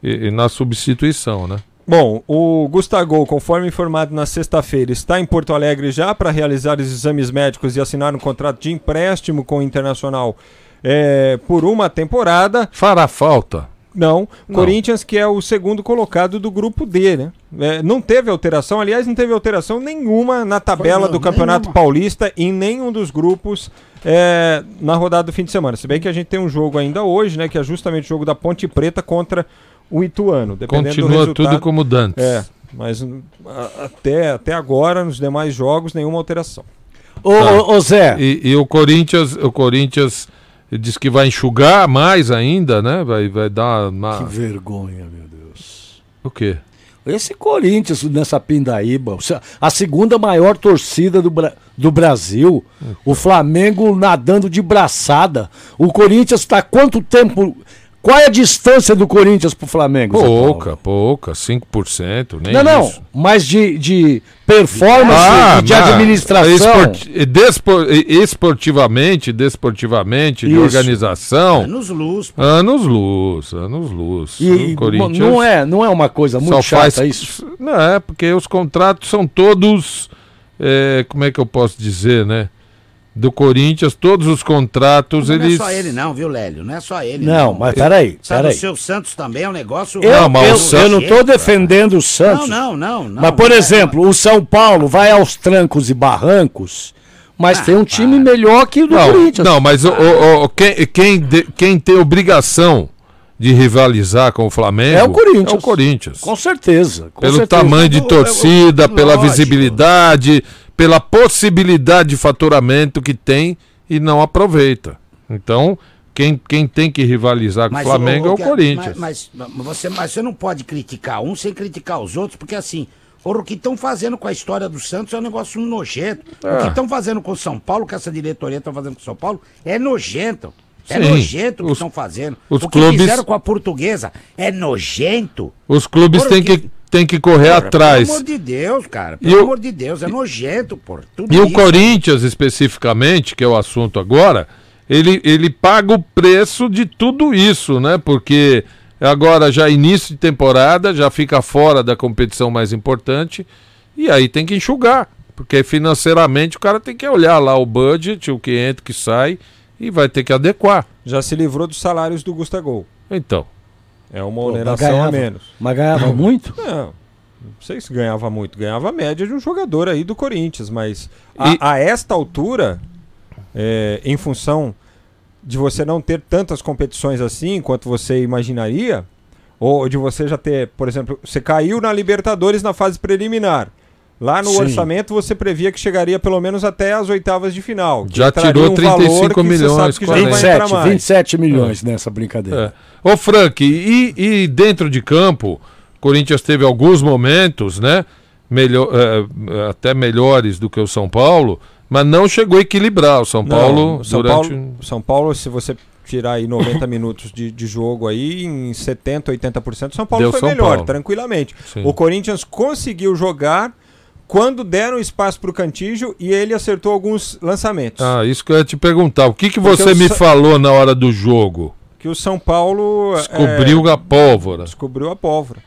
e- e na substituição, né? Bom, o Gustavo, conforme informado na sexta-feira, está em Porto Alegre já para realizar os exames médicos e assinar um contrato de empréstimo com o Internacional é, por uma temporada. Fará falta. Não, Não. Corinthians que é o segundo colocado do grupo D, né? É, não teve alteração, aliás, não teve alteração nenhuma na tabela Foi, do não, Campeonato nenhuma. Paulista em nenhum dos grupos é, na rodada do fim de semana. Se bem que a gente tem um jogo ainda hoje, né? Que é justamente o jogo da Ponte Preta contra o Ituano. Dependendo do Continua tudo como dantes. É, mas a- até, até agora, nos demais jogos, nenhuma alteração. Ô, Tá. ô, ô, Zé. E, e o Corinthians, o Corinthians diz que vai enxugar mais ainda, né? Vai, vai dar uma. Que vergonha, meu Deus. O quê? Esse Corinthians nessa pindaíba, a segunda maior torcida do, Bra- do Brasil, o Flamengo nadando de braçada. O Corinthians está quanto tempo? Qual é a distância do Corinthians pro Flamengo? Zé Paulo? Pouca, pouca, 5%, nem Não, não, isso. mas de, de performance e de administração. esporti- despo- esportivamente, desportivamente, de Isso. organização. Anos luz. Anos luz, anos luz. E, O Corinthians não, é, não é uma coisa muito só chata faz- isso? Não, é porque os contratos são todos. é, como é que eu posso dizer, né? Do Corinthians, todos os contratos, Não eles. é só ele não, viu, Lélio? Não é só ele. Não, mas peraí, peraí. o seu Santos também é um negócio... Eu, eu, mas o eu não estou Santos- defendendo o Santos. Não, não, não. não mas, por não é- exemplo, o São Paulo vai aos trancos e barrancos, mas Ah, tem um time melhor que o do Não, Corinthians. não mas o, o- o- quem, quem, de- quem tem obrigação de rivalizar com o Flamengo É o Corinthians. É o Corinthians. Com certeza. com Pelo certeza. tamanho de Eu- eu- torcida, pela lógico. visibilidade, pela possibilidade de faturamento que tem e não aproveita. Então, quem, quem tem que rivalizar com o Flamengo é o que- Corinthians. Mas, mas, mas você, mas você não pode criticar um sem criticar os outros, porque assim, o que estão fazendo com a história do Santos é um negócio nojento. O É. que estão fazendo com o São Paulo, que essa diretoria está fazendo com o São Paulo, é nojento. É Sim, nojento o que os- estão fazendo. os o que clubes- fizeram com a portuguesa é nojento. Os clubes têm que, têm que correr Porra, atrás. Pelo amor de Deus, cara. E Pelo o- amor de Deus, é nojento, pô. Tudo E o isso. Corinthians, especificamente, que é o assunto agora, ele, ele paga o preço de tudo isso, né? Porque agora já é início de temporada, já fica fora da competição mais importante, e aí tem que enxugar. Porque financeiramente o cara tem que olhar lá o budget, o que entra, o que sai, e vai ter que adequar. Já se livrou dos salários do Gustavo. Então. É uma Pô, oneração ganhava- a menos. Mas ganhava muito? Não. Não sei se ganhava muito. Ganhava a média de um jogador aí do Corinthians, mas a, E- a esta altura, é, em função de você não ter tantas competições assim quanto você imaginaria, ou de você já ter, por exemplo, você caiu na Libertadores na fase preliminar. Lá no Sim. orçamento você previa que chegaria pelo menos até as oitavas de final. que Já tirou um valor 35 que você milhões, sabe que já não vai 27, entrar mais. 27 milhões nessa brincadeira. É. Ô Frank, e, e dentro de campo, o Corinthians teve alguns momentos, né? Melhor, é, até melhores do que o São Paulo, mas não chegou a equilibrar o São Não, Paulo São durante. Paulo, São Paulo, se você tirar aí 90 minutos de, de jogo aí, em 70, 80%, São Paulo Deu foi São melhor, Paulo. tranquilamente. Sim. O Corinthians conseguiu jogar quando deram espaço para o Cantígio e ele acertou alguns lançamentos. Ah, isso que eu ia te perguntar. O que, que Porque você me Sa- falou na hora do jogo? Que o São Paulo Descobriu é, a pólvora. descobriu a pólvora.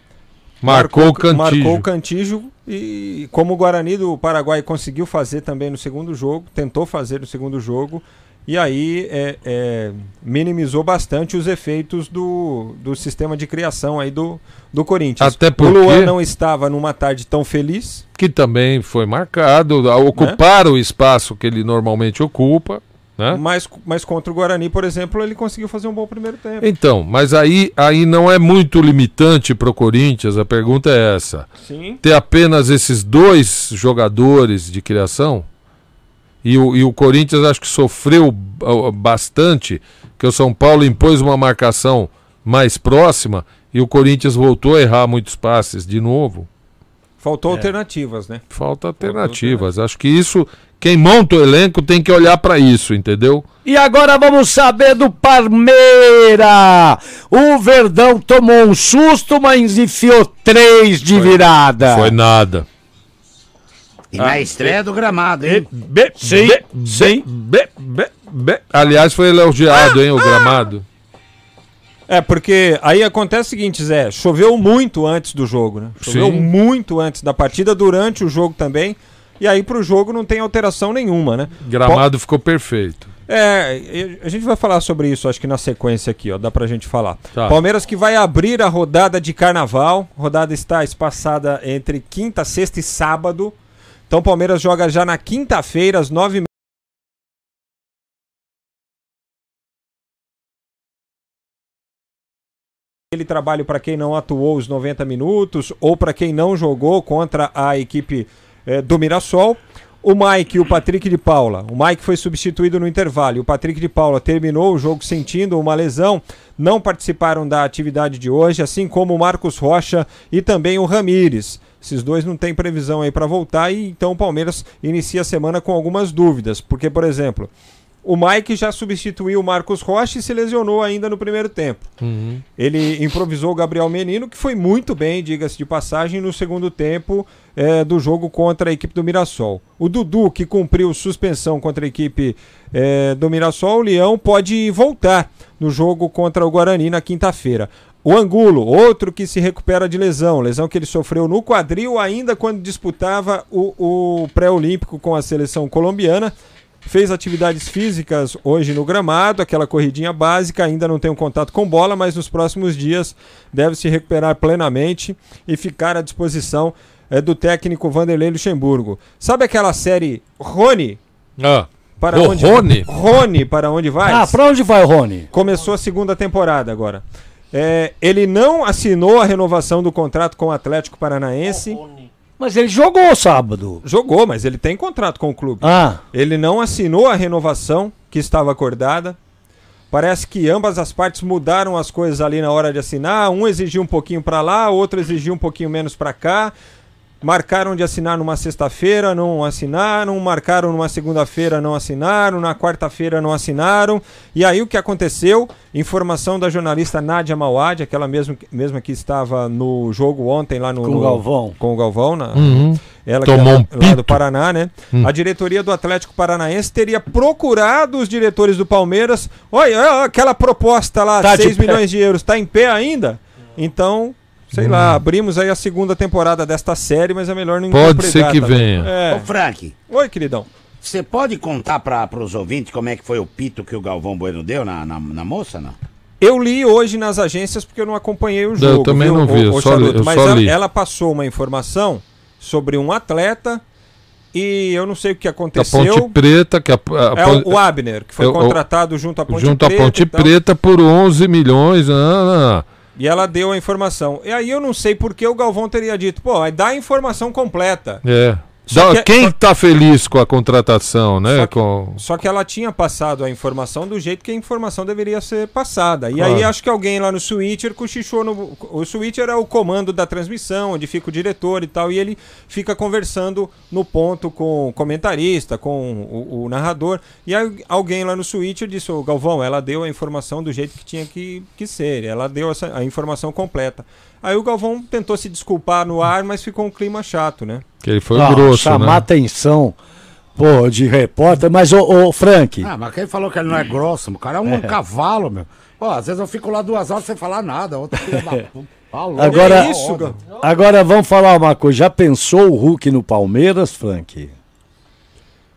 Marcou o Cantígio. Marcou o Cantígio e como o Guarani do Paraguai conseguiu fazer também no segundo jogo, tentou fazer no segundo jogo, e aí é, é, minimizou bastante os efeitos do, do sistema de criação aí do, do Corinthians. Até o porque- Luan não estava numa tarde tão feliz. Que também foi marcado, a ocupar o espaço que ele normalmente ocupa. Né? Mas, mas contra o Guarani, por exemplo, ele conseguiu fazer um bom primeiro tempo. Então, mas aí, aí não é muito limitante para o Corinthians, a pergunta é essa. Sim. Ter apenas esses dois jogadores de criação? E o, e o Corinthians acho que sofreu ah, bastante, que o São Paulo impôs uma marcação mais próxima e o Corinthians voltou a errar muitos passes de novo. Faltou alternativas, né? Falta alternativas. Acho que isso, quem monta o elenco tem que olhar para isso, entendeu? E agora vamos saber do Parmeira. O Verdão tomou um susto, mas enfiou três de virada. Foi nada. E na estreia do gramado, hein? Sim, sim. Aliás, foi elogiado, hein, o gramado. É, porque aí acontece o seguinte, Zé, choveu muito antes do jogo, né? Choveu Sim. muito antes da partida, durante o jogo também. E aí pro jogo não tem alteração nenhuma, né? Gramado ficou perfeito. É, a gente vai falar sobre isso, acho que na sequência aqui, ó, dá pra gente falar. Tá. Palmeiras que vai abrir a rodada de carnaval. A rodada está espaçada entre quinta, sexta e sábado. Então o Palmeiras joga já na quinta-feira, às nove e aquele trabalho para quem não atuou os 90 minutos ou para quem não jogou contra a equipe eh, do Mirassol. O Mike e o Patrick de Paula. O Mike foi substituído no intervalo. e O Patrick de Paula terminou o jogo sentindo uma lesão. Não participaram da atividade de hoje, assim como o Marcos Rocha e também o Ramires. Esses dois não têm previsão aí para voltar e então o Palmeiras inicia a semana com algumas dúvidas, porque por exemplo, o Mike já substituiu o Marcos Rocha e se lesionou ainda no primeiro tempo. Uhum. Ele improvisou o Gabriel Menino, que foi muito bem, diga-se de passagem, no segundo tempo eh, do jogo contra a equipe do Mirassol. O Dudu, que cumpriu suspensão contra a equipe eh, do Mirassol, o Leão pode voltar no jogo contra o Guarani na quinta-feira. O Angulo, outro que se recupera de lesão, lesão que ele sofreu no quadril ainda quando disputava o, o pré-olímpico com a seleção colombiana. Fez atividades físicas hoje no gramado, aquela corridinha básica, ainda não tem um contato com bola, mas nos próximos dias deve se recuperar plenamente e ficar à disposição eh, do técnico Vanderlei Luxemburgo. Sabe aquela série Rony? Ah. Para O onde Rony? Rony, para onde vai? Ah, pra onde vai o Rony? Começou a segunda temporada agora. É, ele não assinou a renovação do contrato com o Atlético Paranaense. Mas ele jogou sábado. Jogou, mas ele tem contrato com o clube. Ah. Ele não assinou a renovação que estava acordada. Parece que ambas as partes mudaram as coisas ali na hora de assinar. Um exigiu um pouquinho para lá, outro exigiu um pouquinho menos para cá. Marcaram de assinar numa sexta-feira, não assinaram. Marcaram numa segunda-feira, não assinaram. Na quarta-feira, não assinaram. E aí o que aconteceu? Informação da jornalista Nádia Mauad, aquela mesmo, mesma que estava no jogo ontem lá no. Com o no- Galvão. Com o Galvão, na, Uhum. ela Tomou que é um lá, do. Paraná, né? Hum. A diretoria do Atlético Paranaense teria procurado os diretores do Palmeiras. Olha, olha aquela proposta lá, Tá de 6 pé. milhões de euros, tá em pé ainda? Então, sei Hum. lá, abrimos aí a segunda temporada desta série, mas é melhor não Pode ser que também. venha. É. Ô, Frank. Oi, queridão. Você pode contar para os ouvintes como é que foi o pito que o Galvão Bueno deu na, na, na moça, não? Eu li hoje nas agências porque eu não acompanhei o Eu jogo. também viu, não vi, eu ô só li- Charuto? eu mas só ela, li. ela passou uma informação sobre um atleta e eu não sei o que Da aconteceu. Ponte Preta, que a, a- É o, o Abner, que foi É o- contratado junto à Ponte junto Preta. à Ponte. Preta por 11 milhões. Ah, E ela deu a informação. E aí eu não sei por que o Galvão teria dito, pô, dar a informação completa. é. Só que- quem tá feliz com a contratação, né? Com... Só que ela tinha passado a informação do jeito que a informação deveria ser passada. E Claro. aí acho que alguém lá no Switcher cochichou no. O Switcher é o comando da transmissão, onde fica o diretor e tal, e ele fica conversando no ponto com o comentarista, com o, o narrador. E aí alguém lá no Switcher disse, ô Galvão, ela deu a informação do jeito que tinha que, que ser. Ela deu essa, a informação completa. Aí o Galvão tentou se desculpar no ar, mas ficou um clima chato, né? Que ele foi Ah, grosso, chamar né? atenção, pô, de repórter. Mas, ô, ô Frank, Ah, mas quem falou que ele não é grosso? O cara é um É. cavalo, meu. Pô, às vezes eu fico lá duas horas sem falar nada. Da puta. Falou. agora, Que isso, agora vamos falar uma coisa. Já pensou o Hulk no Palmeiras, Frank?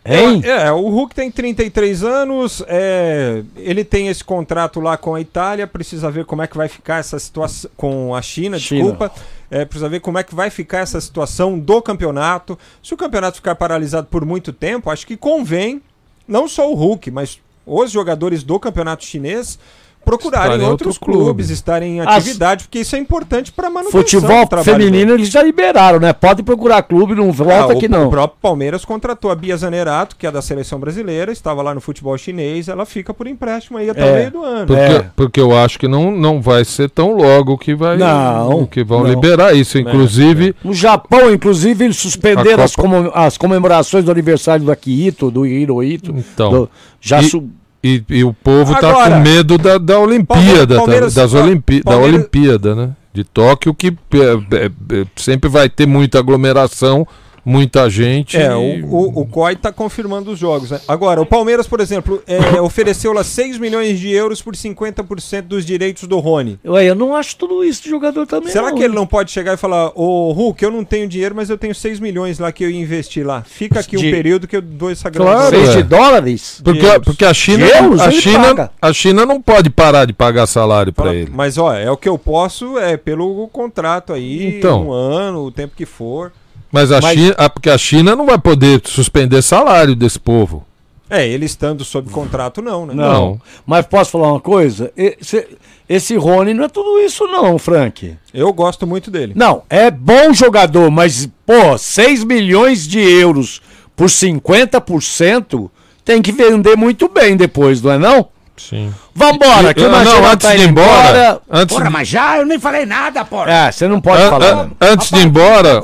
Hein? É, é, o Hulk tem 33 anos, é, ele tem esse contrato lá com a Itália, precisa ver como é que vai ficar essa situação com a China, China. desculpa. É, precisa ver como é que vai ficar essa situação do campeonato. Se o campeonato ficar paralisado por muito tempo, acho que convém, não só o Hulk, mas os jogadores do campeonato chinês procurarem Estarem em outros outro clube. clubes, estarem em As- atividade, porque isso é importante para manutenção Futebol feminino eles já liberaram, né? Pode procurar clube, não volta ah, que o, não. O próprio Palmeiras contratou a Bia Zanerato, que é da seleção brasileira, estava lá no futebol chinês, ela fica por empréstimo aí até o meio do ano. Porque, porque eu acho que não, não vai ser tão logo que vai Não, que vão não. liberar isso. É, Inclusive, No Japão, inclusive, eles suspenderam as, comem- as comemorações do aniversário do Akihito, do Hirohito. Então, do- já e, su- e, e o povo tá Agora- com medo da, da Olimpíada, tá? Palmeiras- das ó, Olimpi da Palmeiras- Olimpíada, né? De Tóquio, que é, é, é, sempre vai ter muita aglomeração muita gente. É, e- o, o, o COI tá confirmando os jogos. né? Agora, o Palmeiras, por exemplo, é, ofereceu lá 6 milhões de euros por 50% dos direitos do Rony. Ué, eu não acho tudo isso de jogador também. Será não, que ele não pode chegar e falar, ô Hulk, eu não tenho dinheiro, mas eu tenho 6 milhões lá que eu ia investir lá. Fica aqui De- um período que eu dou essa grana. Claro, Seis é. de dólares? Porque, euros. porque a China, De euros, a, China, paga. a China não pode parar de pagar salário pra Fala, ele. Mas ó, é o que eu posso, é pelo contrato aí, Então. um ano, o tempo que for. Mas a Mas- China, porque a China não vai poder suspender salário desse povo. É, ele estando sob contrato, não, né? Não. Mas posso falar uma coisa? Esse, esse Rony não é tudo isso, não, Frank. Eu gosto muito dele. Não, é bom jogador, mas, pô, 6 milhões de euros por 50% tem que vender muito bem depois, não é não? Sim. Vambora, que o não, Marcelo antes tá de ir indo embora, antes Porra, de- mas já eu nem falei nada, porra. É, você não pode An- falar. an- mano. antes de ir embora,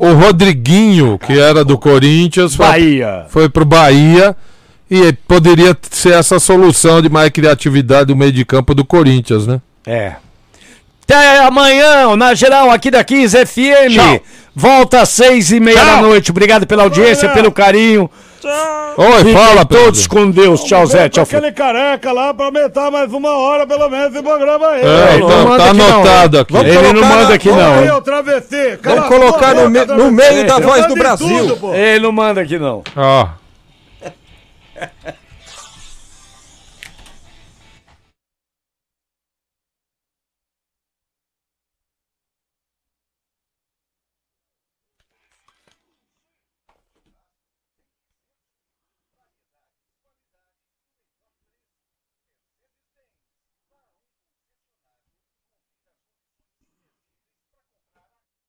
o Rodriguinho, que era do Corinthians, foi- Bahia. foi pro Bahia e poderia ser essa solução de mais criatividade do meio de campo do Corinthians, né? É. Até amanhã, na geral, aqui da 15 FM. Tchau. Volta às seis e meia Tchau. da noite. Obrigado pela audiência, pelo carinho. Oi, Fiquem fala, todos Pedro. com Deus. Tchau, Zé. Tchau, Aquele careca lá pra aumentar mais uma hora, pelo menos, esse programa aí. É, não tá, manda tá aqui não, anotado hein? aqui. Vamos Ele não manda aqui não, Aí, hein? ô travesti. Vamos colocar no, me- no meio da voz do em Brasil. tudo. Ele não manda aqui não. Ó.